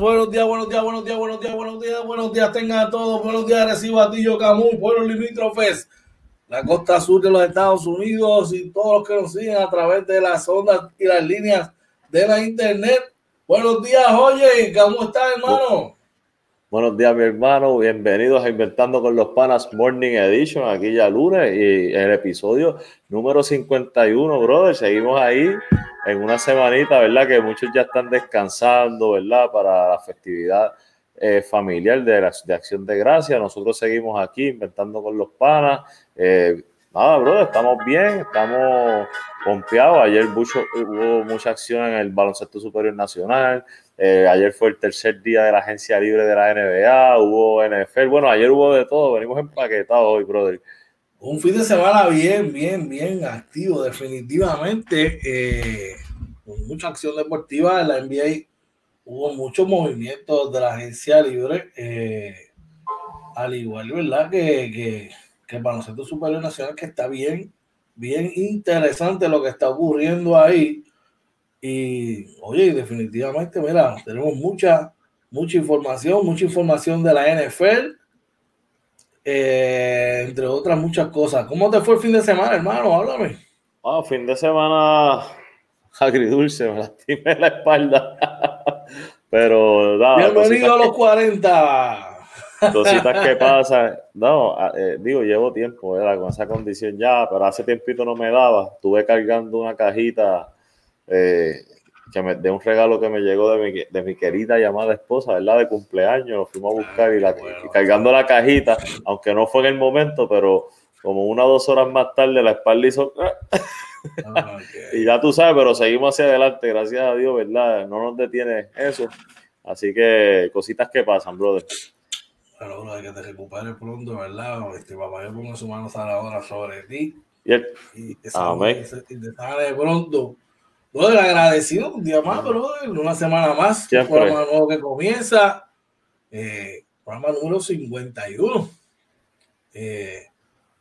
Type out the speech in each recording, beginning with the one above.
Buenos días, buenos días, buenos días, buenos días, buenos días, buenos días, tengan a todos, buenos días, recibo a Tillo Camus, pueblos limítrofes, la costa sur de los Estados Unidos y todos los que nos siguen a través de las ondas y las líneas de la internet. Buenos días, oye, ¿cómo estás, hermano? Buenos días, mi hermano. Bienvenidos a Inventando con los Panas Morning Edition, aquí ya lunes y el episodio número 51, brother. Seguimos ahí en una semanita, ¿verdad? Que muchos ya están descansando, ¿verdad? Para la festividad eh, familiar de, la, de Acción de Gracia. Nosotros seguimos aquí Inventando con los Panas. Eh, nada, brother, estamos bien, estamos pompeados. Ayer mucho, hubo mucha acción en el baloncesto superior nacional. Eh, ayer fue el tercer día de la agencia libre de la NBA, hubo NFL, bueno, ayer hubo de todo, venimos empaquetados hoy, brother. Un fin de semana bien, bien, bien activo, definitivamente. Eh, con mucha acción deportiva en la NBA, hubo muchos movimientos de la agencia libre, eh, al igual, ¿verdad? Que, que, que superior nacional, que está bien, bien interesante lo que está ocurriendo ahí. Y oye, definitivamente, mira, tenemos mucha, mucha información, mucha información de la NFL, eh, entre otras muchas cosas. ¿Cómo te fue el fin de semana, hermano? Háblame. Ah, fin de semana agridulce, me lastimé la espalda. Pero nada, Bienvenido a los 40. Cositas que pasan. No, eh, digo, llevo tiempo ¿verdad? con esa condición ya, pero hace tiempito no me daba. Estuve cargando una cajita eh, que me, de un regalo que me llegó de mi, de mi querida llamada esposa, ¿verdad? De cumpleaños, lo fuimos a buscar y, la, cargando la cajita, aunque no fue en el momento, pero como una o dos horas más tarde la espalda hizo... y ya tú sabes, pero seguimos hacia adelante, gracias a Dios, ¿verdad? No nos detiene eso. Así que cositas que pasan, brother. Claro, bro, que te recuperes pronto, ¿verdad? Este papá, yo pongo su mano sobre ti. Y, el... y te sale, y pronto Brother, agradecido un día más, brother, una semana más. Un programa nuevo que comienza. Eh, programa número 51. Eh,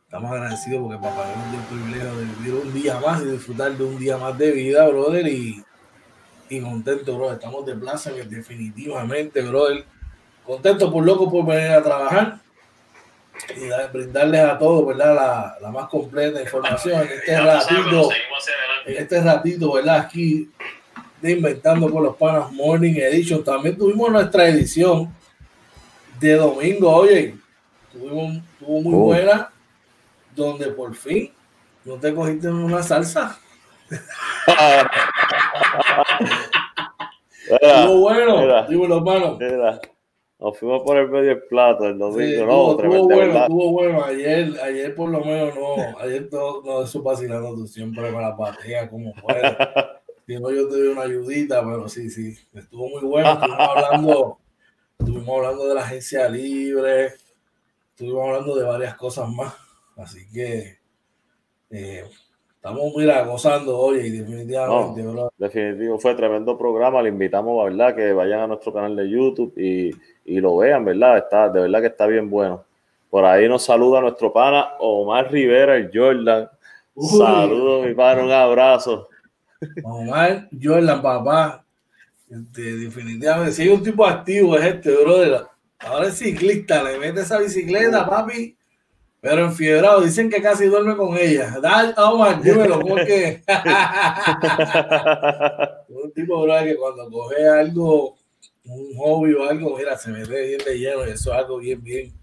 estamos agradecidos porque papá nos dio el privilegio de vivir un día más y disfrutar de un día más de vida, brother. Y, y contento, brother. Estamos de plaza, definitivamente, brother. Contento por loco por venir a trabajar y brindarles a todos, ¿verdad? La, la más completa información en este ratito, en este ratito, ¿verdad? Aquí de Inventando con los Panas Morning Edition. También tuvimos nuestra edición de domingo, oye, tuvimos, tuvo muy oh. buena, donde por fin no te cogiste en una salsa. Estuvo bueno, digo los manos. Nos fuimos por el medio del plato el domingo, no, estuvo, bueno, estuvo bueno. Ayer, ayer por lo menos no, ayer todo, no eso vacilando, tú siempre me la pateas como puedes. si no, yo te doy una ayudita, pero sí, sí, estuvo muy bueno. Estuvimos hablando, estuvimos hablando de la agencia libre, estuvimos hablando de varias cosas más. Así que eh, estamos, mira, gozando hoy y definitivamente, Definitivo, fue tremendo programa. Le invitamos, ¿verdad?, que vayan a nuestro canal de YouTube y y lo vean, ¿verdad? Está, de verdad que está bien bueno. Por ahí nos saluda nuestro pana Omar Rivera, el Jordan. Saludos, mi pana, un abrazo. Omar Jordan, papá. Este, definitivamente, si hay un tipo activo es este, brother. Ahora es ciclista, le mete esa bicicleta, papi, pero enfiebrado. Dicen que casi duerme con ella. Dale, Omar, dímelo, porque un tipo, brother, que cuando coge algo un hobby o algo, mira, se me ve bien de lleno y eso es algo bien, bien,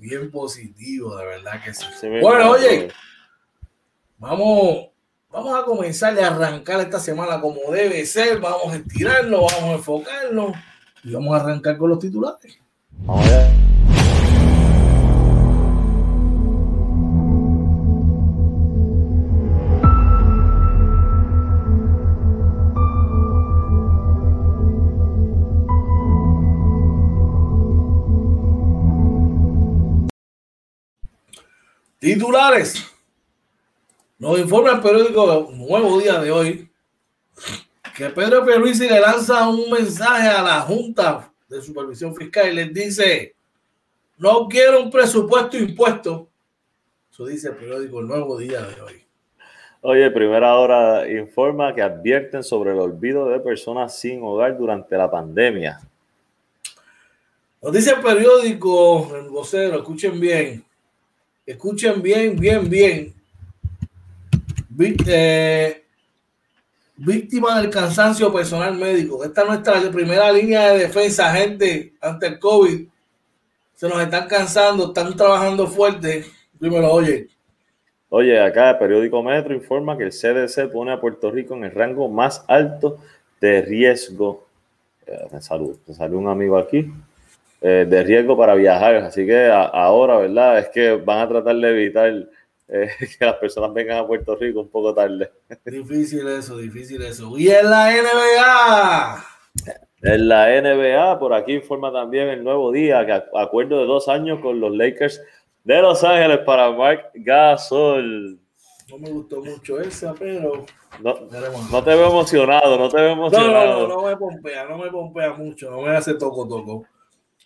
bien positivo, de verdad que sí. Bueno, oye, vamos, vamos a comenzar a arrancar esta semana como debe ser, vamos a estirarlo, vamos a enfocarnos y vamos a arrancar con los titulares. Vamos a Titulares. Nos informa el periódico Nuevo Día de hoy que Pedro Pierluisi le lanza un mensaje a la Junta de Supervisión Fiscal y les dice, no quiero un presupuesto impuesto. Eso dice el periódico Nuevo Día de hoy. Oye, primera hora informa que advierten sobre el olvido de personas sin hogar durante la pandemia. Nos dice el periódico, el vocero, escuchen bien, escuchen bien, bien, bien. Eh, víctima del cansancio personal médico. Esta es nuestra primera línea de defensa, gente, ante el COVID. Se nos están cansando, están trabajando fuerte. Primero, oye, Oye, acá el periódico Metro informa que el CDC pone a Puerto Rico en el rango más alto de riesgo. Eh, me, salió, un amigo aquí. Eh, de riesgo para viajar. Así que ahora, ¿verdad? Es que van a tratar de evitar eh, que las personas vengan a Puerto Rico un poco tarde. Difícil eso, difícil eso. Y en la NBA. En la NBA, por aquí informa también el nuevo día que acuerdo de dos años con los Lakers de Los Ángeles para Mark Gasol. No me gustó mucho esa, pero. No, no, te veo emocionado, no te veo emocionado. No, no, no, me pompea, no me pompea mucho, no me hace toco toco.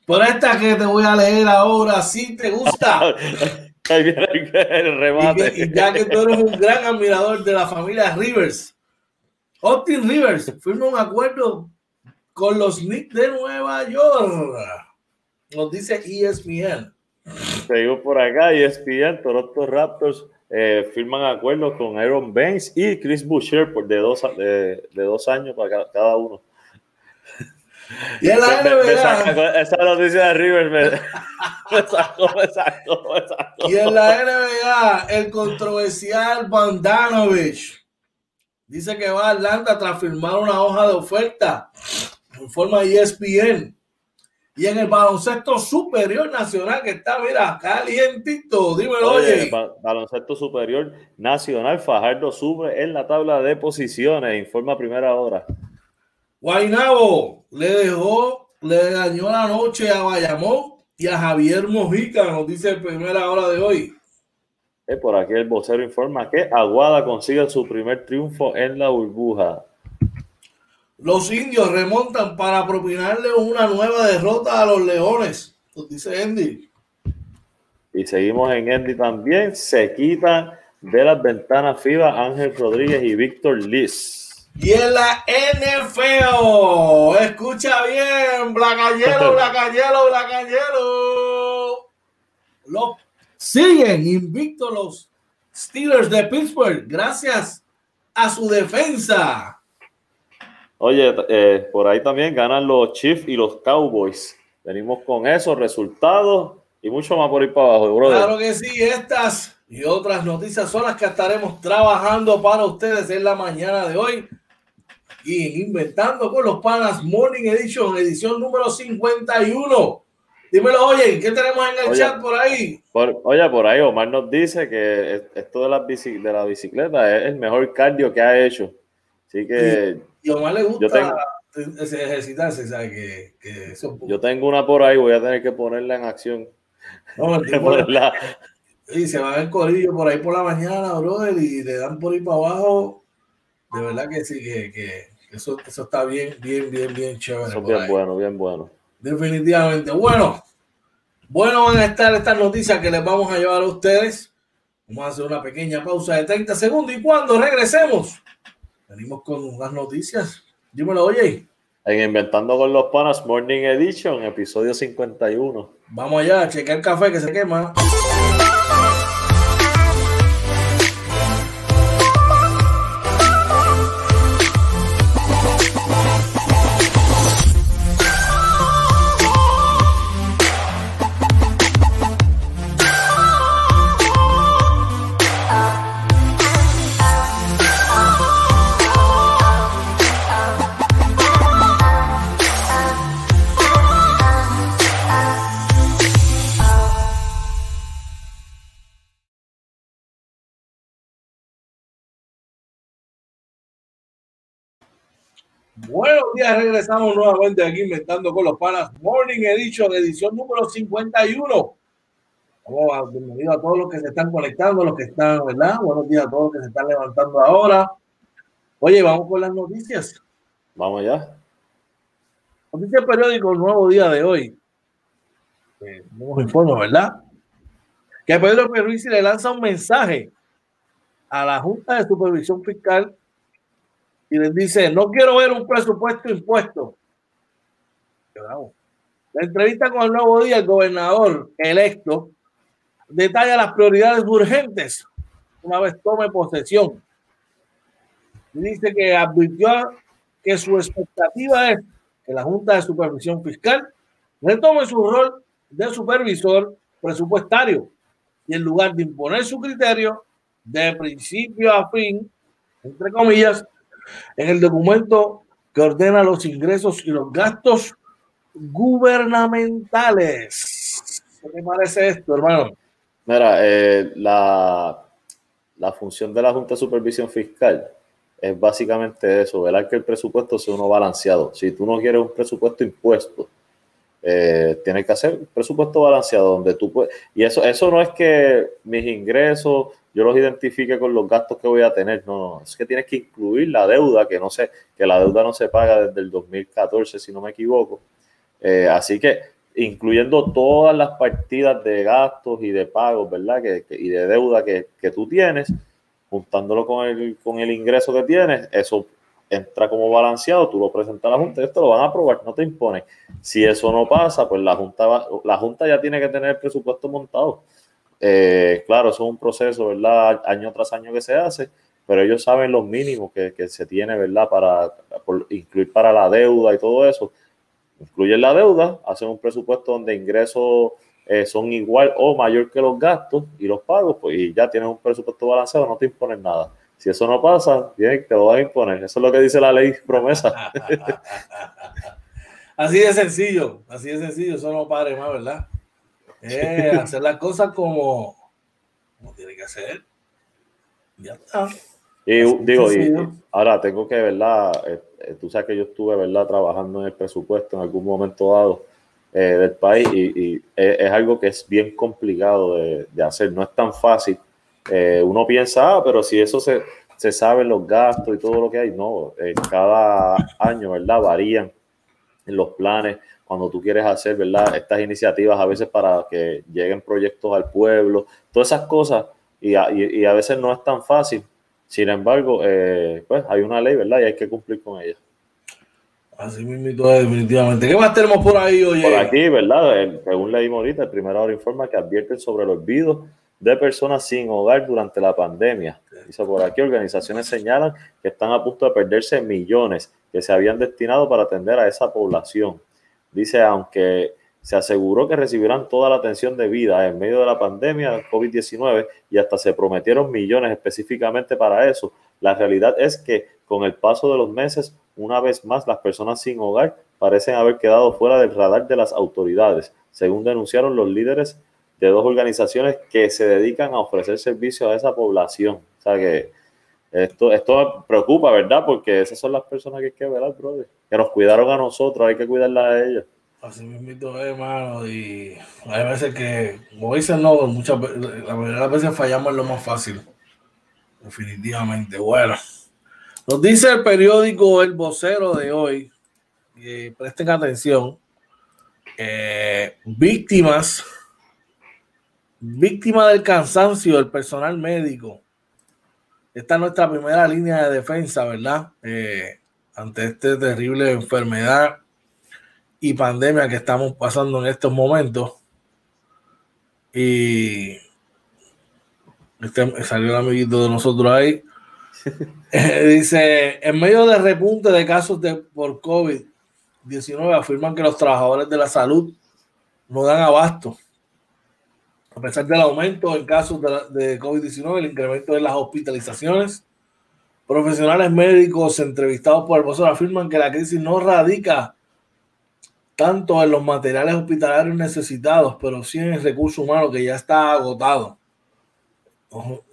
Por esta que te voy a leer ahora, si te gusta. El remate. Y, ya que tú eres un gran admirador de la familia Rivers, Austin Rivers firma un acuerdo con los Knicks de Nueva York. Nos dice ESPN. Seguimos por acá ESPN, Toronto Raptors eh, firman acuerdos con Aaron Baines y Chris Boucher por de dos, de, de dos años para cada, uno. Y en la NBA, esa noticia de River me, me, sacó, me, sacó, me sacó. Y en la NBA, el controversial Bandanovich dice que va a Atlanta tras firmar una hoja de oferta en forma ESPN y en el baloncesto superior nacional, que está, mira, calientito, dímelo, oye. baloncesto superior nacional, Fajardo sube en la tabla de posiciones, informa primera hora. Guainabo le dejó, le dañó la noche a Bayamón y a Javier Mojica, nos dice primera hora de hoy. Eh, por aquí el vocero informa que Aguada consigue su primer triunfo en la burbuja. Los indios remontan para propinarle una nueva derrota a los leones, nos dice Andy. Y seguimos en Andy también. Se quitan de las ventanas FIBA Ángel Rodríguez y Víctor Liz. Y en la NFL, escucha bien, Blacayelo, Blacayelo, Blacayelo. Los siguen invictos los Steelers de Pittsburgh gracias a su defensa. Oye, eh, por ahí también ganan los Chiefs y los Cowboys. Venimos con esos resultados y mucho más por ir para abajo, brother. Claro que sí, estas y otras noticias son las que estaremos trabajando para ustedes en la mañana de hoy. Y inventando con los panas Morning Edition, edición número 51. Dímelo, oye, ¿qué tenemos en el chat por ahí? oye, por ahí Omar nos dice que esto de la, de la bicicleta es el mejor cardio que ha hecho. Así que. Y, a Omar le gusta ejercitarse, ¿sabes? Que, que eso... Yo tengo una por ahí, voy a tener que ponerla en acción. No, Y se va el corillo por ahí por la mañana, brother, y le dan por ahí para abajo. De verdad que sí, que, que eso, eso está bien, bien, bien, bien chévere. Eso bien bueno, bien bueno. Definitivamente. Bueno, bueno van a estar estas noticias que les vamos a llevar a ustedes. Vamos a hacer una pequeña pausa de 30 segundos y cuando regresemos Venimos con las noticias. Dímelo, oye. En Inventando con los Panas Morning Edition, episodio 51. Vamos allá, cheque el café que se quema. Buenos días, regresamos nuevamente aquí inventando con los panas Morning Edition, edición número 51. Vamos a, bienvenido a todos los que se están conectando, los que están, ¿verdad? Buenos días a todos los que se están levantando ahora. Oye, vamos con las noticias. Vamos ya. Noticia periódico, el nuevo día de hoy. Eh, nos informa, ¿verdad? Que Pedro Pierluisi le lanza un mensaje a la Junta de Supervisión Fiscal y les dice, no quiero ver un presupuesto impuesto. La entrevista con el nuevo día, el gobernador electo detalla las prioridades urgentes una vez tome posesión. Dice que advirtió que su expectativa es que la Junta de Supervisión Fiscal retome su rol de supervisor presupuestario y en lugar de imponer su criterio de principio a fin, entre comillas, en el documento que ordena los ingresos y los gastos gubernamentales. ¿Qué te parece esto, hermano? Mira, eh, la, la función de la Junta de Supervisión Fiscal es básicamente eso, velar que el presupuesto sea uno balanceado. Si tú no quieres un presupuesto impuesto, eh, tienes que hacer un presupuesto balanceado donde tú puedes. Y eso, eso no es que mis ingresos yo los identifique con los gastos que voy a tener, no, es que tienes que incluir la deuda, que no sé, que la deuda no se paga desde el 2014, si no me equivoco. Eh, así que incluyendo todas las partidas de gastos y de pagos, ¿verdad? Que, y de deuda que, que, tú tienes, juntándolo con el, con el ingreso que tienes, eso entra como balanceado, tú lo presentas a la Junta y esto lo van a aprobar, no te impone. Si eso no pasa, pues la Junta, la junta ya tiene que tener el presupuesto montado. Eh, claro, eso es un proceso, ¿verdad? Año tras año que se hace, pero ellos saben los mínimos que, se tiene, ¿verdad? Para incluir para la deuda y todo eso incluyen la deuda, hacen un presupuesto donde ingresos eh, son igual o mayor que los gastos y los pagos, pues y ya tienes un presupuesto balanceado, no te imponen nada. Si eso no pasa, bien, te lo van a imponer. Eso es lo que dice la ley promesa. así de sencillo, así de sencillo, eso no pare más, ¿verdad? Eh, hacer las cosas como, como tiene que hacer. Ya está. Y digo, y, ahora tengo que, ¿verdad? Eh, eh, tú sabes que yo estuve, ¿verdad? Trabajando en el presupuesto en algún momento dado eh, del país y, es, algo que es bien complicado de, hacer, no es tan fácil. uno piensa, ah, pero si eso se, se sabe los gastos y todo lo que hay, no, cada año, ¿verdad? Varían los planes, cuando tú quieres hacer, ¿verdad? Estas iniciativas a veces para que lleguen proyectos al pueblo, todas esas cosas, y y a veces no es tan fácil sin embargo, eh, pues hay una ley, ¿verdad? Y hay que cumplir con ella. Así mismo, definitivamente. ¿Qué más tenemos por ahí, oye? Por aquí, ¿verdad? Según leímos ahorita, el primer hora informa que advierten sobre el olvido de personas sin hogar durante la pandemia. Dice por aquí, organizaciones señalan que están a punto de perderse millones que se habían destinado para atender a esa población. Dice, aunque se aseguró que recibirán toda la atención debida en medio de la pandemia del COVID-19 y hasta se prometieron millones específicamente para eso. La realidad es que con el paso de los meses, una vez más, las personas sin hogar parecen haber quedado fuera del radar de las autoridades, según denunciaron los líderes de dos organizaciones que se dedican a ofrecer servicios a esa población. O sea que esto, esto preocupa, ¿verdad? Porque esas son las personas que hay que ver, brother. Que nos cuidaron a nosotros, hay que cuidarlas a ellas. Así mismo hermano, y hay veces que, como dicen, no, muchas la mayoría de las veces fallamos en lo más fácil. Definitivamente. Bueno, nos dice el periódico El Vocero de hoy, presten atención, eh, víctimas, víctimas del cansancio del personal médico. Esta es nuestra primera línea de defensa, ¿verdad? Eh, ante esta terrible enfermedad y pandemia que estamos pasando en estos momentos. Y este, salió el amiguito de nosotros ahí. dice, en medio del repunte de casos de, por COVID-19, afirman que los trabajadores de la salud no dan abasto. A pesar del aumento en casos de, de COVID-19, el incremento de las hospitalizaciones, profesionales médicos entrevistados por el vocero afirman que la crisis no radica tanto en los materiales hospitalarios necesitados, pero sí en el recurso humano que ya está agotado.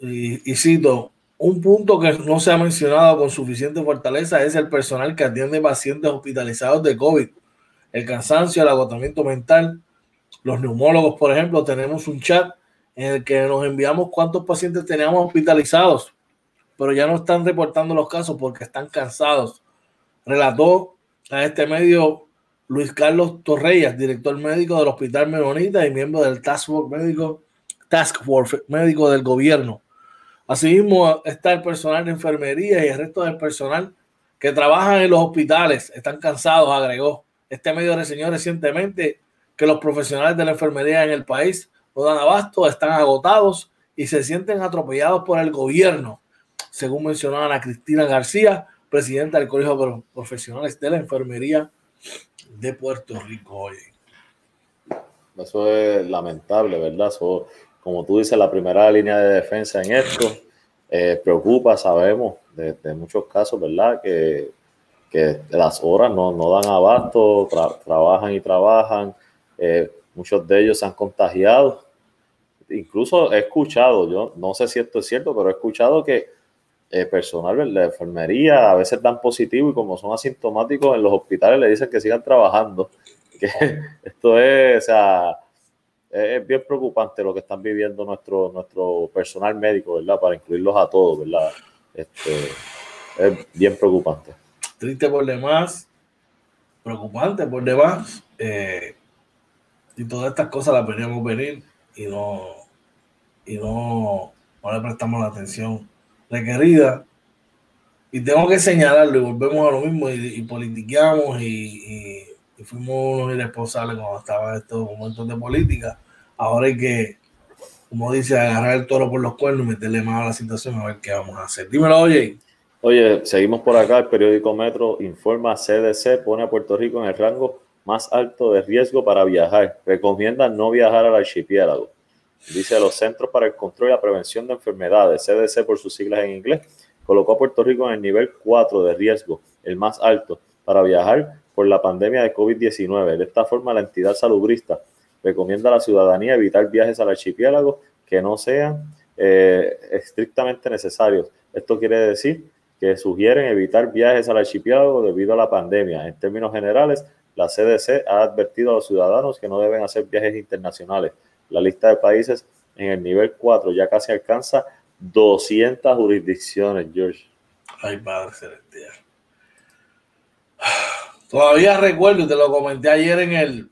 Y, cito, un punto que no se ha mencionado con suficiente fortaleza es el personal que atiende pacientes hospitalizados de COVID, el cansancio, el agotamiento mental. Los neumólogos, por ejemplo, tenemos un chat en el que nos enviamos cuántos pacientes teníamos hospitalizados, pero ya no están reportando los casos porque están cansados. Relató a este medio Luis Carlos Torreyes, director médico del Hospital Menonita y miembro del Task Force médico, Task Force médico del gobierno. Asimismo está el personal de enfermería y el resto del personal que trabajan en los hospitales. Están cansados, agregó. Este medio reseñó recientemente que los profesionales de la enfermería en el país no dan abasto, están agotados y se sienten atropellados por el gobierno, según mencionaba Ana Cristina García, presidenta del Colegio de Profesionales de la Enfermería de Puerto Rico. Eso es lamentable, ¿verdad? como tú dices, la primera línea de defensa en esto eh, preocupa, sabemos, de, muchos casos, ¿verdad? Que, que las horas no, no dan abasto, trabajan y trabajan. Eh, muchos de ellos se han contagiado. Incluso he escuchado, yo no sé si esto es cierto, pero he escuchado que eh, personal de la enfermería a veces dan positivo y como son asintomáticos en los hospitales le dicen que sigan trabajando. Que esto es, o sea, es bien preocupante lo que están viviendo nuestro, nuestro personal médico, ¿verdad? Para incluirlos a todos, ¿verdad? Este, es bien preocupante. Triste por demás, preocupante por demás. Eh, y todas estas cosas las veníamos venir y no, y no, no le prestamos la atención requerida. Y tengo que señalarlo y volvemos a lo mismo y, politiqueamos y, fuimos unos irresponsables cuando estaban estos momentos de política. Ahora hay que, como dice, agarrar el toro por los cuernos y meterle más a la situación a ver qué vamos a hacer. Dímelo, oye. Oye, seguimos por acá. El periódico Metro informa CDC pone a Puerto Rico en el rango más alto de riesgo para viajar. Recomienda no viajar al archipiélago dice los Centros para el Control y la Prevención de Enfermedades, CDC por sus siglas en inglés, colocó a Puerto Rico en el nivel 4 de riesgo, el más alto, para viajar por la pandemia de COVID-19. De esta forma, la entidad salubrista recomienda a la ciudadanía evitar viajes al archipiélago que no sean eh, estrictamente necesarios. Esto quiere decir que sugieren evitar viajes al archipiélago debido a la pandemia. En términos generales, la CDC ha advertido a los ciudadanos que no deben hacer viajes internacionales la lista de países en el nivel 4 ya casi alcanza 200 jurisdicciones, George. Ay, Padre Celestial. Todavía recuerdo, y te lo comenté ayer en el,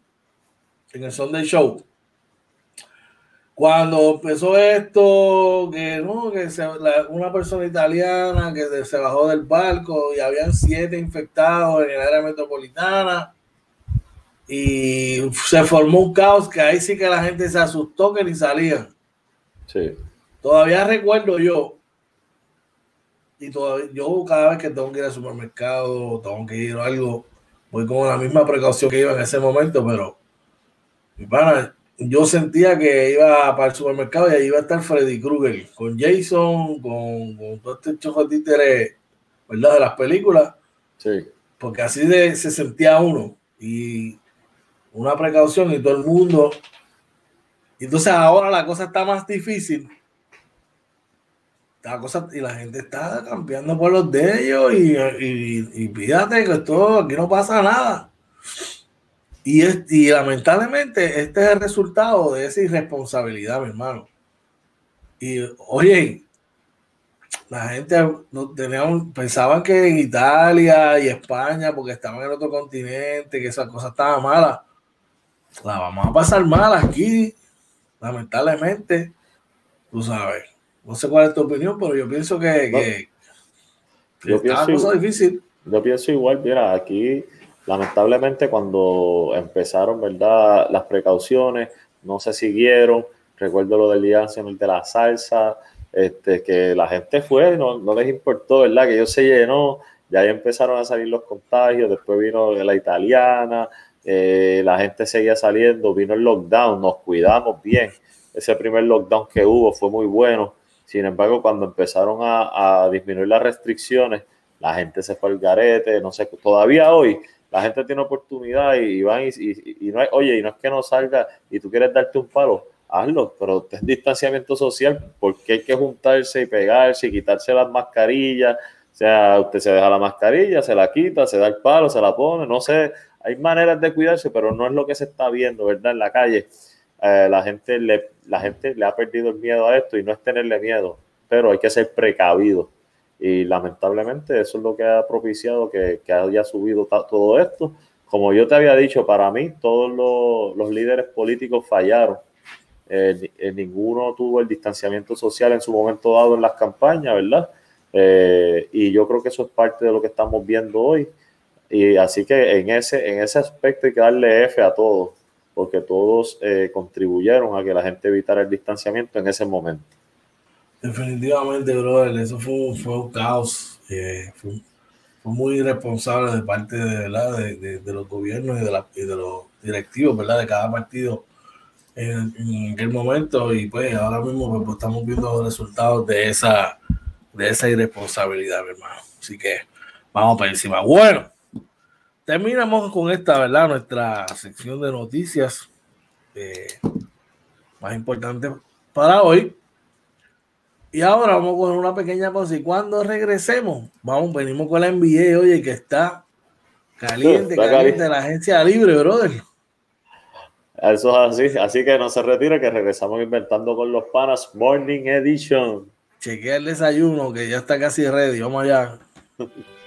en el Sunday Show. Cuando empezó esto, que no, que una persona italiana que se bajó del barco y habían siete infectados en el área metropolitana y se formó un caos que ahí sí que la gente se asustó que ni salían. Sí. Todavía recuerdo yo, y todavía, yo cada vez que tengo que ir al supermercado, tengo que ir a algo, voy con la misma precaución que iba en ese momento, pero mi pana, yo sentía que iba para el supermercado y ahí iba a estar Freddy Krueger, con Jason, con, con todo este choco títere, ¿verdad? De las películas. Sí. Porque así de, se sentía uno. Y una precaución y todo el mundo. Entonces ahora la cosa está más difícil. La cosa, y la gente está cambiando por los de ellos y, y, fíjate que esto aquí no pasa nada. Y, y lamentablemente este es el resultado de esa irresponsabilidad, mi hermano. Y oye, la gente tenían, pensaban que en Italia y España, porque estaban en otro continente, que esa cosa estaba mala la vamos a pasar mal aquí, lamentablemente. Tú sabes. No sé cuál es tu opinión, pero yo pienso que, yo pienso, difícil. Yo pienso igual, mira, aquí lamentablemente cuando empezaron, ¿verdad? Las precauciones no se siguieron. Recuerdo lo del día de la salsa, este, que la gente fue, no, no les importó, ¿verdad? Que ellos se llenó, ya ahí empezaron a salir los contagios, después vino la italiana, eh, la gente seguía saliendo, vino el lockdown, nos cuidamos bien. Ese primer lockdown que hubo fue muy bueno. Sin embargo, cuando empezaron a, disminuir las restricciones, la gente se fue al garete, no sé, todavía hoy la gente tiene oportunidad y, van y, no hay, oye, y no es que no salga y tú quieres darte un palo, hazlo, pero es distanciamiento social, porque hay que juntarse y pegarse y quitarse las mascarillas, o sea, usted se deja la mascarilla, se la quita, se da el palo, se la pone, no sé, hay maneras de cuidarse, pero no es lo que se está viendo, ¿verdad? En la calle. Eh, la, gente le, la gente le ha perdido el miedo a esto y no es tenerle miedo, pero hay que ser precavido. Y lamentablemente eso es lo que ha propiciado que, que haya subido todo esto. Como yo te había dicho, para mí todos los, líderes políticos fallaron ninguno tuvo el distanciamiento social en su momento dado en las campañas, ¿verdad? y yo creo que eso es parte de lo que estamos viendo hoy. Y así que en ese, en ese aspecto hay que darle F a todos, porque todos contribuyeron a que la gente evitara el distanciamiento en ese momento. Definitivamente, brother, eso fue, fue un caos. fue, fue muy irresponsable de parte de, ¿verdad? De, de, los gobiernos y de, la, y de los directivos ¿verdad? de cada partido en, en, aquel momento y pues ahora mismo pues, pues, estamos viendo los resultados de esa, de esa irresponsabilidad, hermano. Así que vamos para encima. Bueno, terminamos con esta, ¿verdad? Nuestra sección de noticias eh, más importante para hoy. Y ahora vamos con una pequeña cosa. Y cuando regresemos, vamos, venimos con la NBA, oye, que está caliente, caliente, la agencia libre, brother. Eso es así, así que no se retire, que regresamos inventando con los panas Morning Edition. Chequea el desayuno, que ya está casi ready. Vamos allá.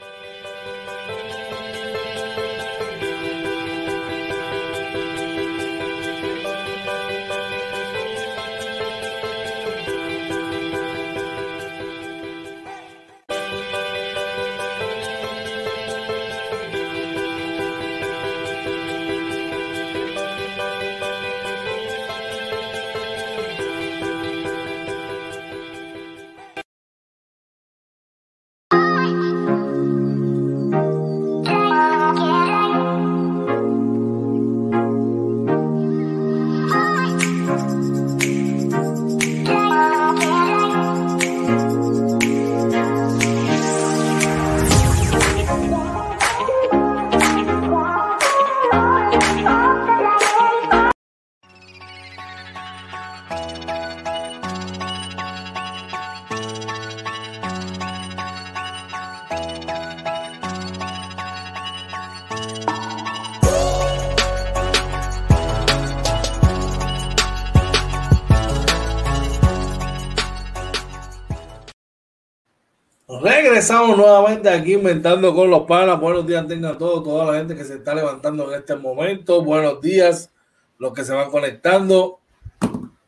Regresamos nuevamente aquí inventando con los panas. Buenos días tengan todos, toda la gente que se está levantando en este momento. Buenos días, los que se van conectando.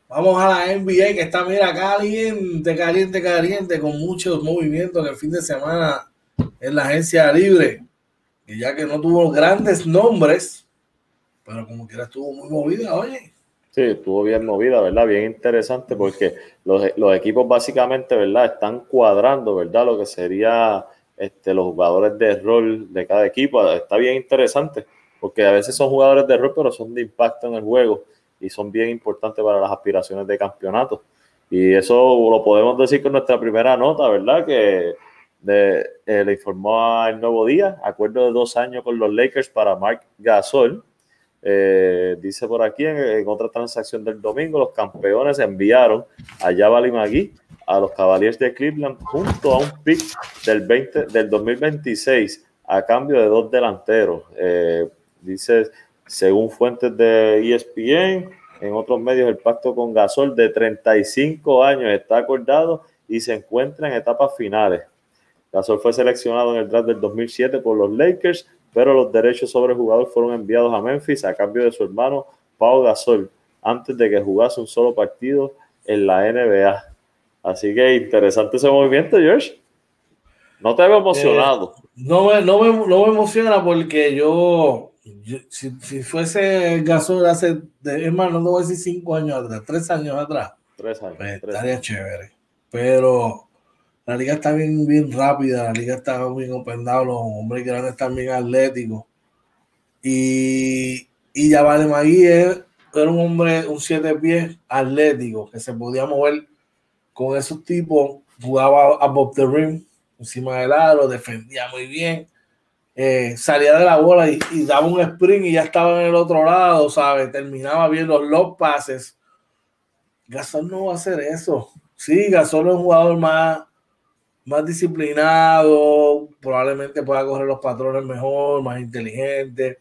Vamos a la NBA que está, mira, caliente, caliente, caliente, con muchos movimientos en el fin de semana en la agencia libre. Y ya que no tuvo grandes nombres, pero como quiera estuvo muy movida, oye. Sí, estuvo bien movida, ¿verdad? Bien interesante porque los, los, equipos básicamente, ¿verdad? Están cuadrando, ¿verdad? Lo que sería este, los jugadores de rol de cada equipo. Está bien interesante porque a veces son jugadores de rol, pero son de impacto en el juego y son bien importantes para las aspiraciones de campeonato. Y eso lo podemos decir con nuestra primera nota, ¿verdad? Que de, eh, le informó al Nuevo Día, acuerdo de dos años con los Lakers para Mark Gasol eh, dice por aquí en, otra transacción del domingo, los campeones enviaron a Jabali Magui a los Cavaliers de Cleveland junto a un pick del, 20, del 2026 a cambio de dos delanteros. Eh, dice, según fuentes de ESPN, en otros medios, el pacto con Gasol de 35 años está acordado y se encuentra en etapas finales. Gasol fue seleccionado en el draft del 2007 por los Lakers pero los derechos sobre el jugador fueron enviados a Memphis a cambio de su hermano Pau Gasol antes de que jugase un solo partido en la NBA. Así que interesante ese movimiento, George. ¿No te veo emocionado? Eh, no, me, no, me, no, me, emociona porque yo, si, si, fuese Gasol hace, más, no voy a decir cinco años atrás, tres años atrás, tres años, pues, estaría chévere. Pero la liga está bien, bien rápida, la liga está bien open los hombres grandes están bien atléticos. Y, y Vale Magui era un hombre, un siete pies atlético, que se podía mover con esos tipos, jugaba a Bob the rim, encima del aro, defendía muy bien. Eh, salía de la bola y, daba un sprint y ya estaba en el otro lado, ¿sabes? Terminaba bien los low pases. Gasol no va a hacer eso. Sí, Gasol es un jugador más, más disciplinado, probablemente pueda correr los patrones mejor, más inteligente.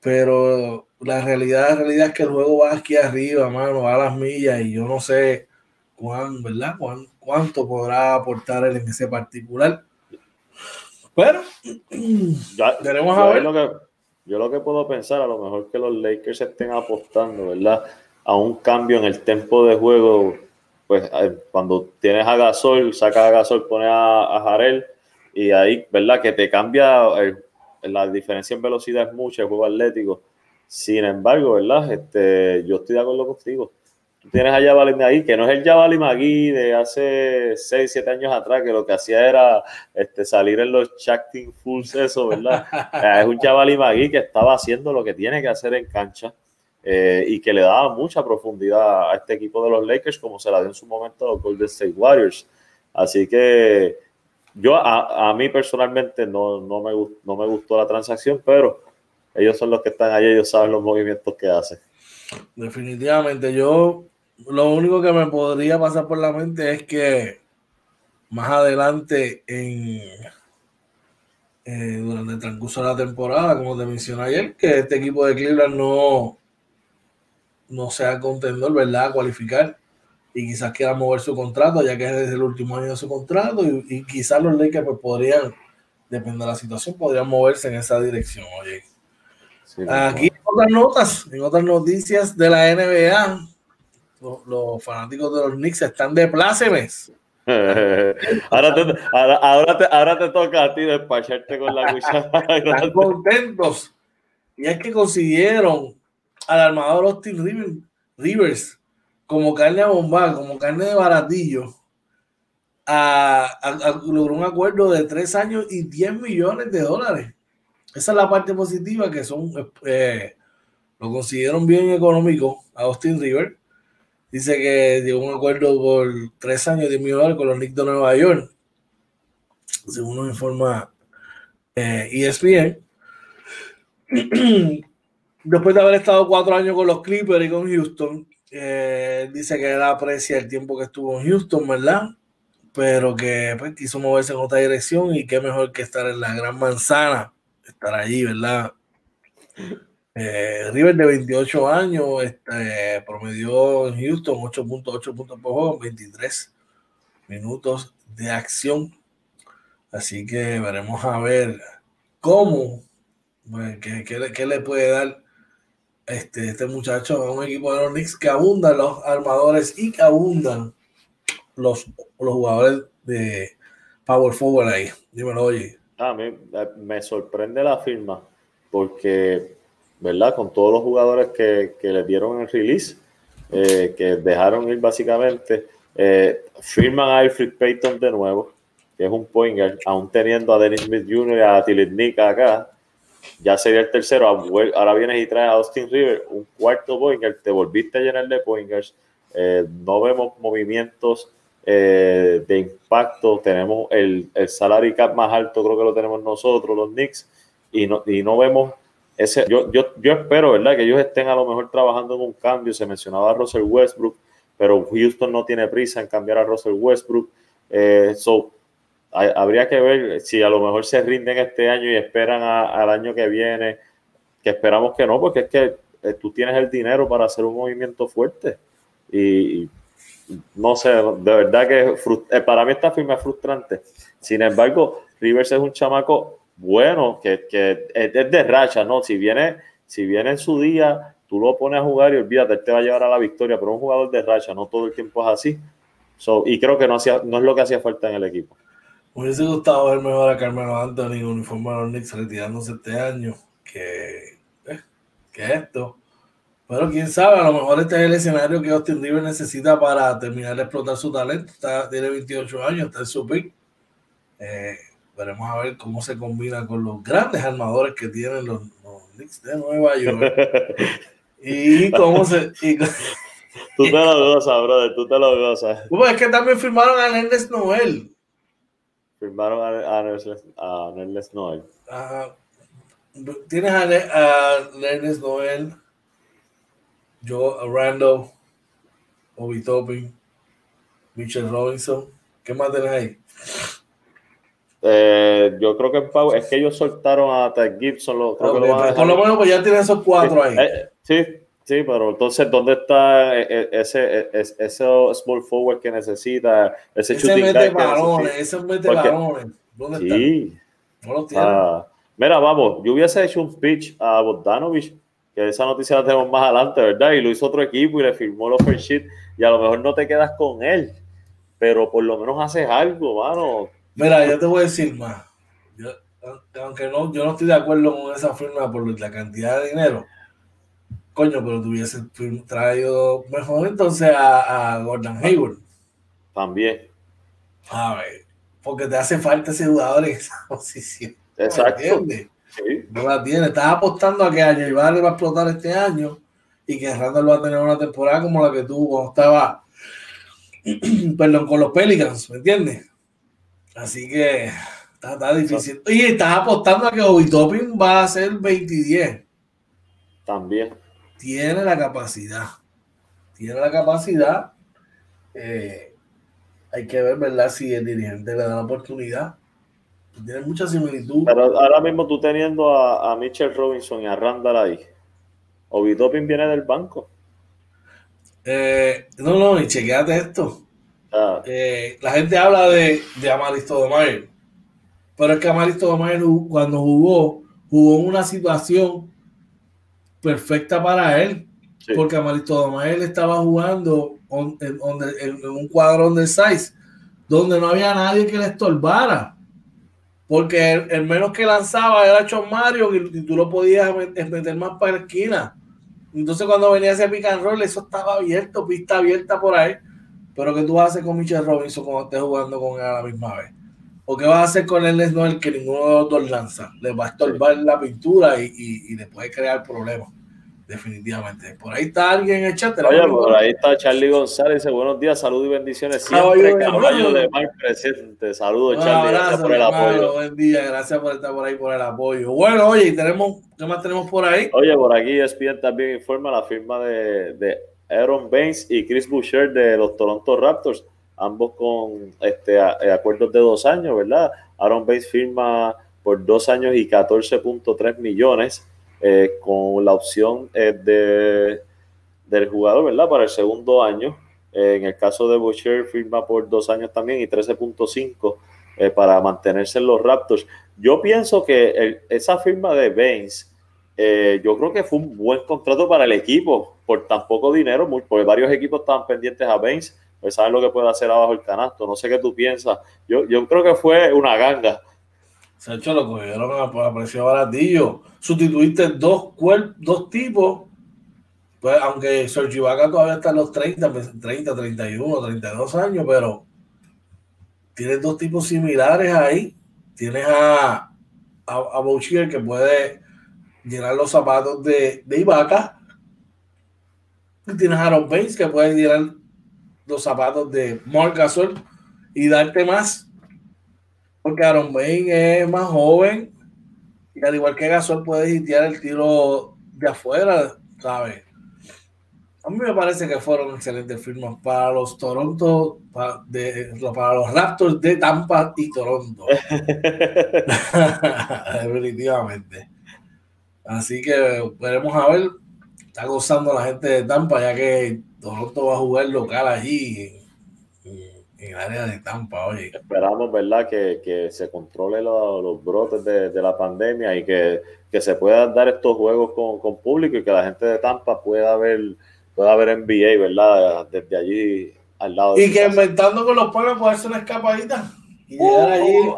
Pero la realidad, la realidad es que el juego va aquí arriba, mano, va a las millas y yo no sé cuán, ¿verdad? cuánto podrá aportar él en ese particular. Pero tenemos a ver. Lo que, yo lo que puedo pensar, a lo mejor que los Lakers estén apostando, ¿verdad? a un cambio en el tempo de juego. Pues eh, cuando tienes a Gasol, sacas a Gasol, pones a, a Jarel y ahí, ¿verdad? Que te cambia, la diferencia en velocidad es mucha, el juego atlético. Sin embargo, ¿verdad? Este, yo estoy de acuerdo contigo. Tú tienes a Jabali ahí, que no es el Jabali Magui de hace 6, 7 años atrás, que lo que hacía era este, salir en los Chacting Fools, eso, ¿verdad? es un Jabali Magui que estaba haciendo lo que tiene que hacer en cancha eh, y que le daba mucha profundidad a este equipo de los Lakers, como se la dio en su momento a los Golden State Warriors. Así que yo, a, mí personalmente, no, no, me, no me gustó la transacción, pero ellos son los que están ahí, ellos saben los movimientos que hacen. Definitivamente, yo lo único que me podría pasar por la mente es que más adelante en eh, durante el transcurso de la temporada, como te mencioné ayer, que este equipo de Cleveland no, no sea contendor, ¿verdad? A cualificar y quizás quiera mover su contrato, ya que es el último año de su contrato, y, quizás los Lakers pues, podrían, depende de la situación, podrían moverse en esa dirección. Oye, aquí en otras notas, en otras noticias de la NBA, los, fanáticos de los Knicks están de plácemes. ahora, te, ahora, te, ahora te toca a ti despacharte con la cuchara. están contentos. Y es que consiguieron al armador Austin Rivers como carne a bombar, como carne de baratillo, a, logró un acuerdo de tres años y 10 millones de dólares. Esa es la parte positiva, que son, eh, lo consiguieron bien económico a Austin River. Dice que dio un acuerdo por tres años y 10 millones con los Knicks de Nueva York, según nos informa eh, ESPN. Después de haber estado cuatro años con los Clippers y con Houston, eh, dice que él aprecia el tiempo que estuvo en Houston, ¿verdad? Pero que pues, quiso moverse en otra dirección y qué mejor que estar en la Gran Manzana, estar allí, ¿verdad? Eh, River de 28 años este, promedió en Houston 8.8 puntos por juego, 23 minutos de acción. Así que veremos a ver cómo, pues, qué le puede dar este, este muchacho es un equipo de los Knicks que abundan los armadores y que abundan los, los jugadores de Power Forward ahí. Dímelo, oye. A mí me sorprende la firma porque, ¿verdad? Con todos los jugadores que, que le dieron el release, eh, que dejaron ir básicamente, eh, firman a Alfred Payton de nuevo, que es un pointer, aún teniendo a Dennis Smith Jr. y a Tilly acá ya sería el tercero. Ahora vienes y traes a Austin River, un cuarto pointer, te volviste a llenar de pointers. Eh, no vemos movimientos eh, de impacto. Tenemos el, el salary más alto, creo que lo tenemos nosotros, los Knicks, y no, y no vemos ese. Yo, yo, yo espero, ¿verdad?, que ellos estén a lo mejor trabajando en un cambio. Se mencionaba a Russell Westbrook, pero Houston no tiene prisa en cambiar a Russell Westbrook. Eh, so, habría que ver si a lo mejor se rinden este año y esperan al año que viene, que esperamos que no, porque es que eh, tú tienes el dinero para hacer un movimiento fuerte. Y, no sé, de verdad que eh, para mí esta firma es frustrante. Sin embargo, Rivers es un chamaco bueno, que, es de racha, ¿no? Si viene, si viene en su día, tú lo pones a jugar y olvídate, él te va a llevar a la victoria, pero un jugador de racha, no todo el tiempo es así. y creo que no, hacía, no es lo que hacía falta en el equipo. Me hubiese gustado ver mejor a Carmelo Anthony en uniforme de los Knicks retirándose este año que, eh, que esto. Pero quién sabe, a lo mejor este es el escenario que Austin Rivers necesita para terminar de explotar su talento. Está, tiene 28 años, está en su pick. Eh, veremos a ver cómo se combina con los grandes armadores que tienen los, Knicks de Nueva York. y cómo se. tú te lo gozas, brother, tú te lo gozas. Pues es que también firmaron a Ernest Noel. Firmaron a, a, Noel. Tienes a, a Noel, Joe Randall, Obi Topping, Mitchell Robinson. ¿Qué más tenés ahí? Eh, yo creo que es que ellos soltaron a Ted Gibson. Lo, creo que lo van a por lo menos pues ya tienen esos cuatro ahí. Eh, sí, Sí, pero entonces, ¿dónde está e, e, ese, e, ese, small forward que necesita? Ese, ese mete balones, ese mete balones. ¿Dónde sí. está? No lo tiene. Ah, mira, vamos, yo hubiese hecho un pitch a Bogdanovich, que esa noticia la tenemos más adelante, ¿verdad? Y lo hizo otro equipo y le firmó el offer sheet y a lo mejor no te quedas con él, pero por lo menos haces algo, mano. Mira, yo te voy a decir más. aunque no, yo no estoy de acuerdo con esa firma por la cantidad de dinero, coño, pero tuviese traído mejor entonces a, a Gordon Hayward. También. A ver, porque te hace falta ese jugador en esa posición. Exacto. No la tiene. Estás apostando a que a J va a explotar este año y que Randall va a tener una temporada como la que tuvo cuando estaba, perdón, con los Pelicans, ¿me entiendes? Así que está, difícil. Y estás apostando a que Obi va a ser 20 También. Tiene la capacidad. Tiene la capacidad. Eh, hay que ver, ¿verdad? Si el dirigente le da la oportunidad tiene mucha similitud. Pero ahora mismo tú teniendo a, a Mitchell Robinson y a Randall ahí, Obi viene del banco. Eh, no, no, y chequeate esto. Ah. Eh, la gente habla de, de Amaristo Domayer, pero es que Amaristo Domayer cuando jugó, jugó en una situación perfecta para él, porque Amaristo Domayer estaba jugando en, un cuadrón de size donde no había nadie que le estorbara porque el, menos que lanzaba era John Mario y, tú lo podías meter más para la esquina. Entonces cuando venía ese pick and roll, eso estaba abierto, pista abierta por ahí. Pero ¿qué tú hacer con Michelle Robinson cuando estés jugando con él a la misma vez? ¿O qué vas a hacer con el que ninguno de los dos lanza? Le va a estorbar la pintura y, y le puede crear problemas definitivamente. Por ahí está alguien en el chat. Oye, por ahí está Charlie González. Dice, buenos días, saludos y bendiciones. Siempre caballo, de mal presente. Saludos, Charlie. gracias por el apoyo. Buen día, gracias por estar por ahí, por el apoyo. Bueno, oye, y tenemos, ¿qué más tenemos por ahí? Oye, por aquí ESPN también informa la firma de, de Aaron Baines y Chris Boucher de los Toronto Raptors, ambos con este eh, acuerdos de dos años, ¿verdad? Aaron Baines firma por dos años y 14.3 millones eh, con la opción eh, de, del jugador, ¿verdad? Para el segundo año. En el caso de Boucher, firma por dos años también y 13.5 para mantenerse en los Raptors. Yo pienso que esa firma de Baines, yo creo que fue un buen contrato para el equipo por tan poco dinero, porque varios equipos estaban pendientes a Baines, pues saben lo que puede hacer abajo el canasto. No sé qué tú piensas. Yo, yo creo que fue una ganga hecho lo cogieron a, precio baratillo. Sustituiste dos, dos tipos, pues aunque Sergio Vaca todavía está en los 30, 30, 31, 32 años, pero tienes dos tipos similares ahí. Tienes a, a, a Bouchier que puede llenar los zapatos de, de Ibaka. Y tienes a Aaron Baines que puede llenar los zapatos de Mark Gasol y darte más porque Aaron Bain es más joven y al igual que Gasol puede hitear el tiro de afuera, ¿sabes? A mí me parece que fueron excelentes firmas para los Toronto, para, de, para los Raptors de Tampa y Toronto. Definitivamente. Así que veremos a ver. Está gozando la gente de Tampa, ya que Toronto va a jugar local allí en área de Tampa, oye. Esperamos, ¿verdad?, que, que se controle los brotes de, de, la pandemia y que, que, se puedan dar estos juegos con, con, público y que la gente de Tampa pueda ver, pueda ver NBA, ¿verdad?, desde allí al lado. Y que inventando con los pueblos puede hacer una escapadita. Y llegar allí. Uh,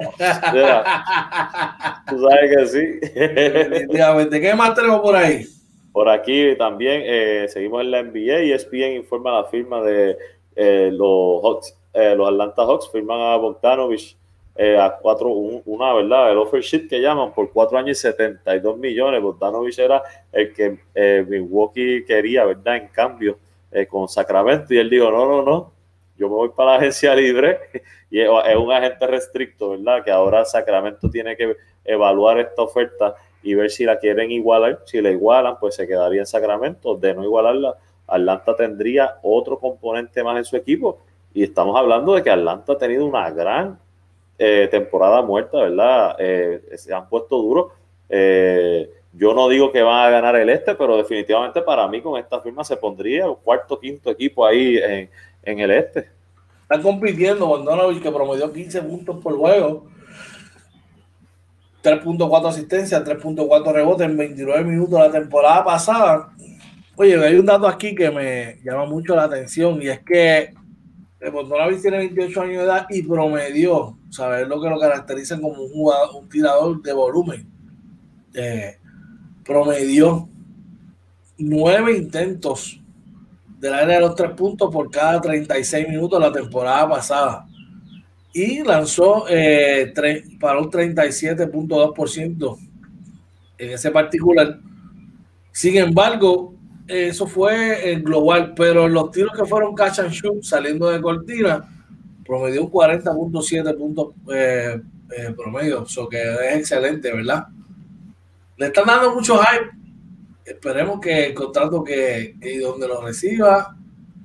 tú sabes que sí. Definitivamente. ¿Qué más tenemos por ahí? Por aquí también eh, seguimos en la NBA y ESPN informa la firma de eh, los Hawks eh, los Atlanta Hawks firman a Bogdanovich eh, a cuatro, una, ¿verdad? El offer sheet que llaman por cuatro años y 72 millones. Bogdanovich era el que eh, Milwaukee quería, ¿verdad? En cambio, con Sacramento. Y él dijo, no, no, no, yo me voy para la agencia libre. y es, un agente restricto, ¿verdad? Que ahora Sacramento tiene que evaluar esta oferta y ver si la quieren igualar. Si la igualan, pues se quedaría en Sacramento. De no igualarla, Atlanta tendría otro componente más en su equipo y estamos hablando de que Atlanta ha tenido una gran eh, temporada muerta, ¿verdad? Eh, se han puesto duros. Eh, yo no digo que van a ganar el este, pero definitivamente para mí con esta firma se pondría un cuarto, quinto equipo ahí en, en el este. Están compitiendo, Bondonovich que promedió 15 puntos por juego. 3.4 asistencia, 3.4 rebotes en 29 minutos la temporada pasada. Oye, hay un dato aquí que me llama mucho la atención y es que Bondolavis tiene 28 años de edad y promedió, saber lo que lo caracteriza como un, jugador, un tirador de volumen. Eh, promedió nueve intentos del área de los tres puntos por cada 36 minutos la temporada pasada y lanzó eh, para un 37.2% en ese particular. Sin embargo, eso fue el global, pero los tiros que fueron catch and shoot saliendo de cortina, promedió un 40.7 puntos eh, eh, promedio, eso que es excelente, ¿verdad? Le están dando mucho hype. Esperemos que el contrato que, que donde lo reciba,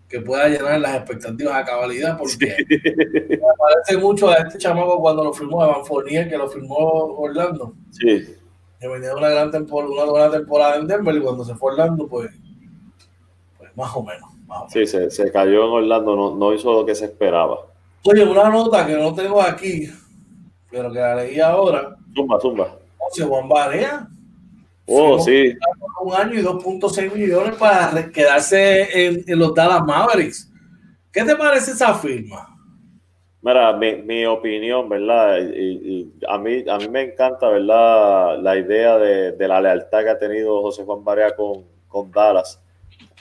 que pueda llenar las expectativas a cabalidad, porque me parece mucho a este chamaco cuando lo firmó Evan Fournier, que lo firmó Orlando. Sí. Que venía de una gran temporada, una buena temporada en Denver y cuando se fue Orlando, pues, pues más o menos. Sí, se, se, cayó en Orlando, no, no, hizo lo que se esperaba. Oye, una nota que no tengo aquí, pero que la leí ahora. Zumba, zumba. José Juan Barea Oh, sí. Un año y 2.6 millones para quedarse en, los Dallas Mavericks. ¿Qué te parece esa firma? Mira, mi, opinión, ¿verdad? Y, a, mí, a mí me encanta, ¿verdad? La idea de, la lealtad que ha tenido José Juan Barea con, con, Dallas.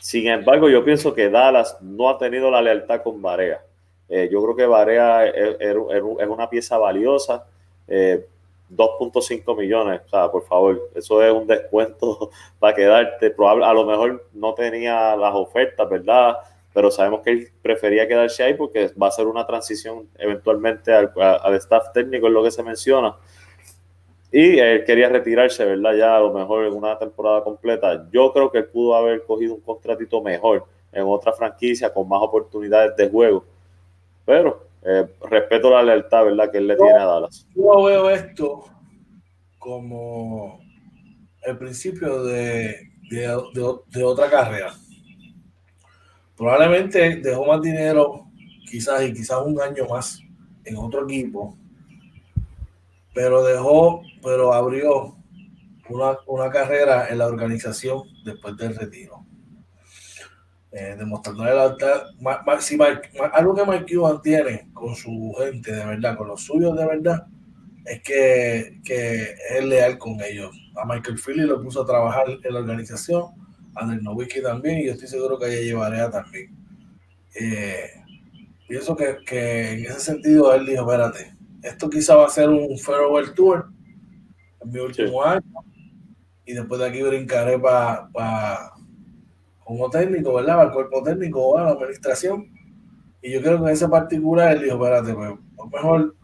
Sin embargo, yo pienso que Dallas no ha tenido la lealtad con Barea. Eh, yo creo que Barea es, es, una pieza valiosa. Eh, 2.5 millones, o sea, por favor, eso es un descuento para quedarte. Probable, a lo mejor no tenía las ofertas, ¿verdad? Pero sabemos que él prefería quedarse ahí porque va a ser una transición eventualmente al, staff técnico, es lo que se menciona. Y él quería retirarse, ¿verdad? Ya a lo mejor en una temporada completa. Yo creo que él pudo haber cogido un contratito mejor en otra franquicia con más oportunidades de juego. Pero eh, respeto la lealtad, ¿verdad? Que él le tiene a Dallas. Yo veo esto como el principio de, de, otra carrera. Probablemente dejó más dinero, quizás y quizás un año más en otro equipo, pero dejó, pero abrió una, una carrera en la organización después del retiro eh, demostrándole la algo que Mike Cuban tiene con su gente de verdad, con los suyos de verdad, es que, que es leal con ellos. A Michael Philly lo puso a trabajar en la organización, a Nowicki también, y yo estoy seguro que ella llevará también. Eh, pienso que, que, en ese sentido él dijo, espérate, esto quizá va a ser un farewell tour en mi último año, y después de aquí brincaré para como técnico, ¿verdad? Al cuerpo técnico o a la administración. Y yo creo que en ese particular él dijo, espérate, pues, mejor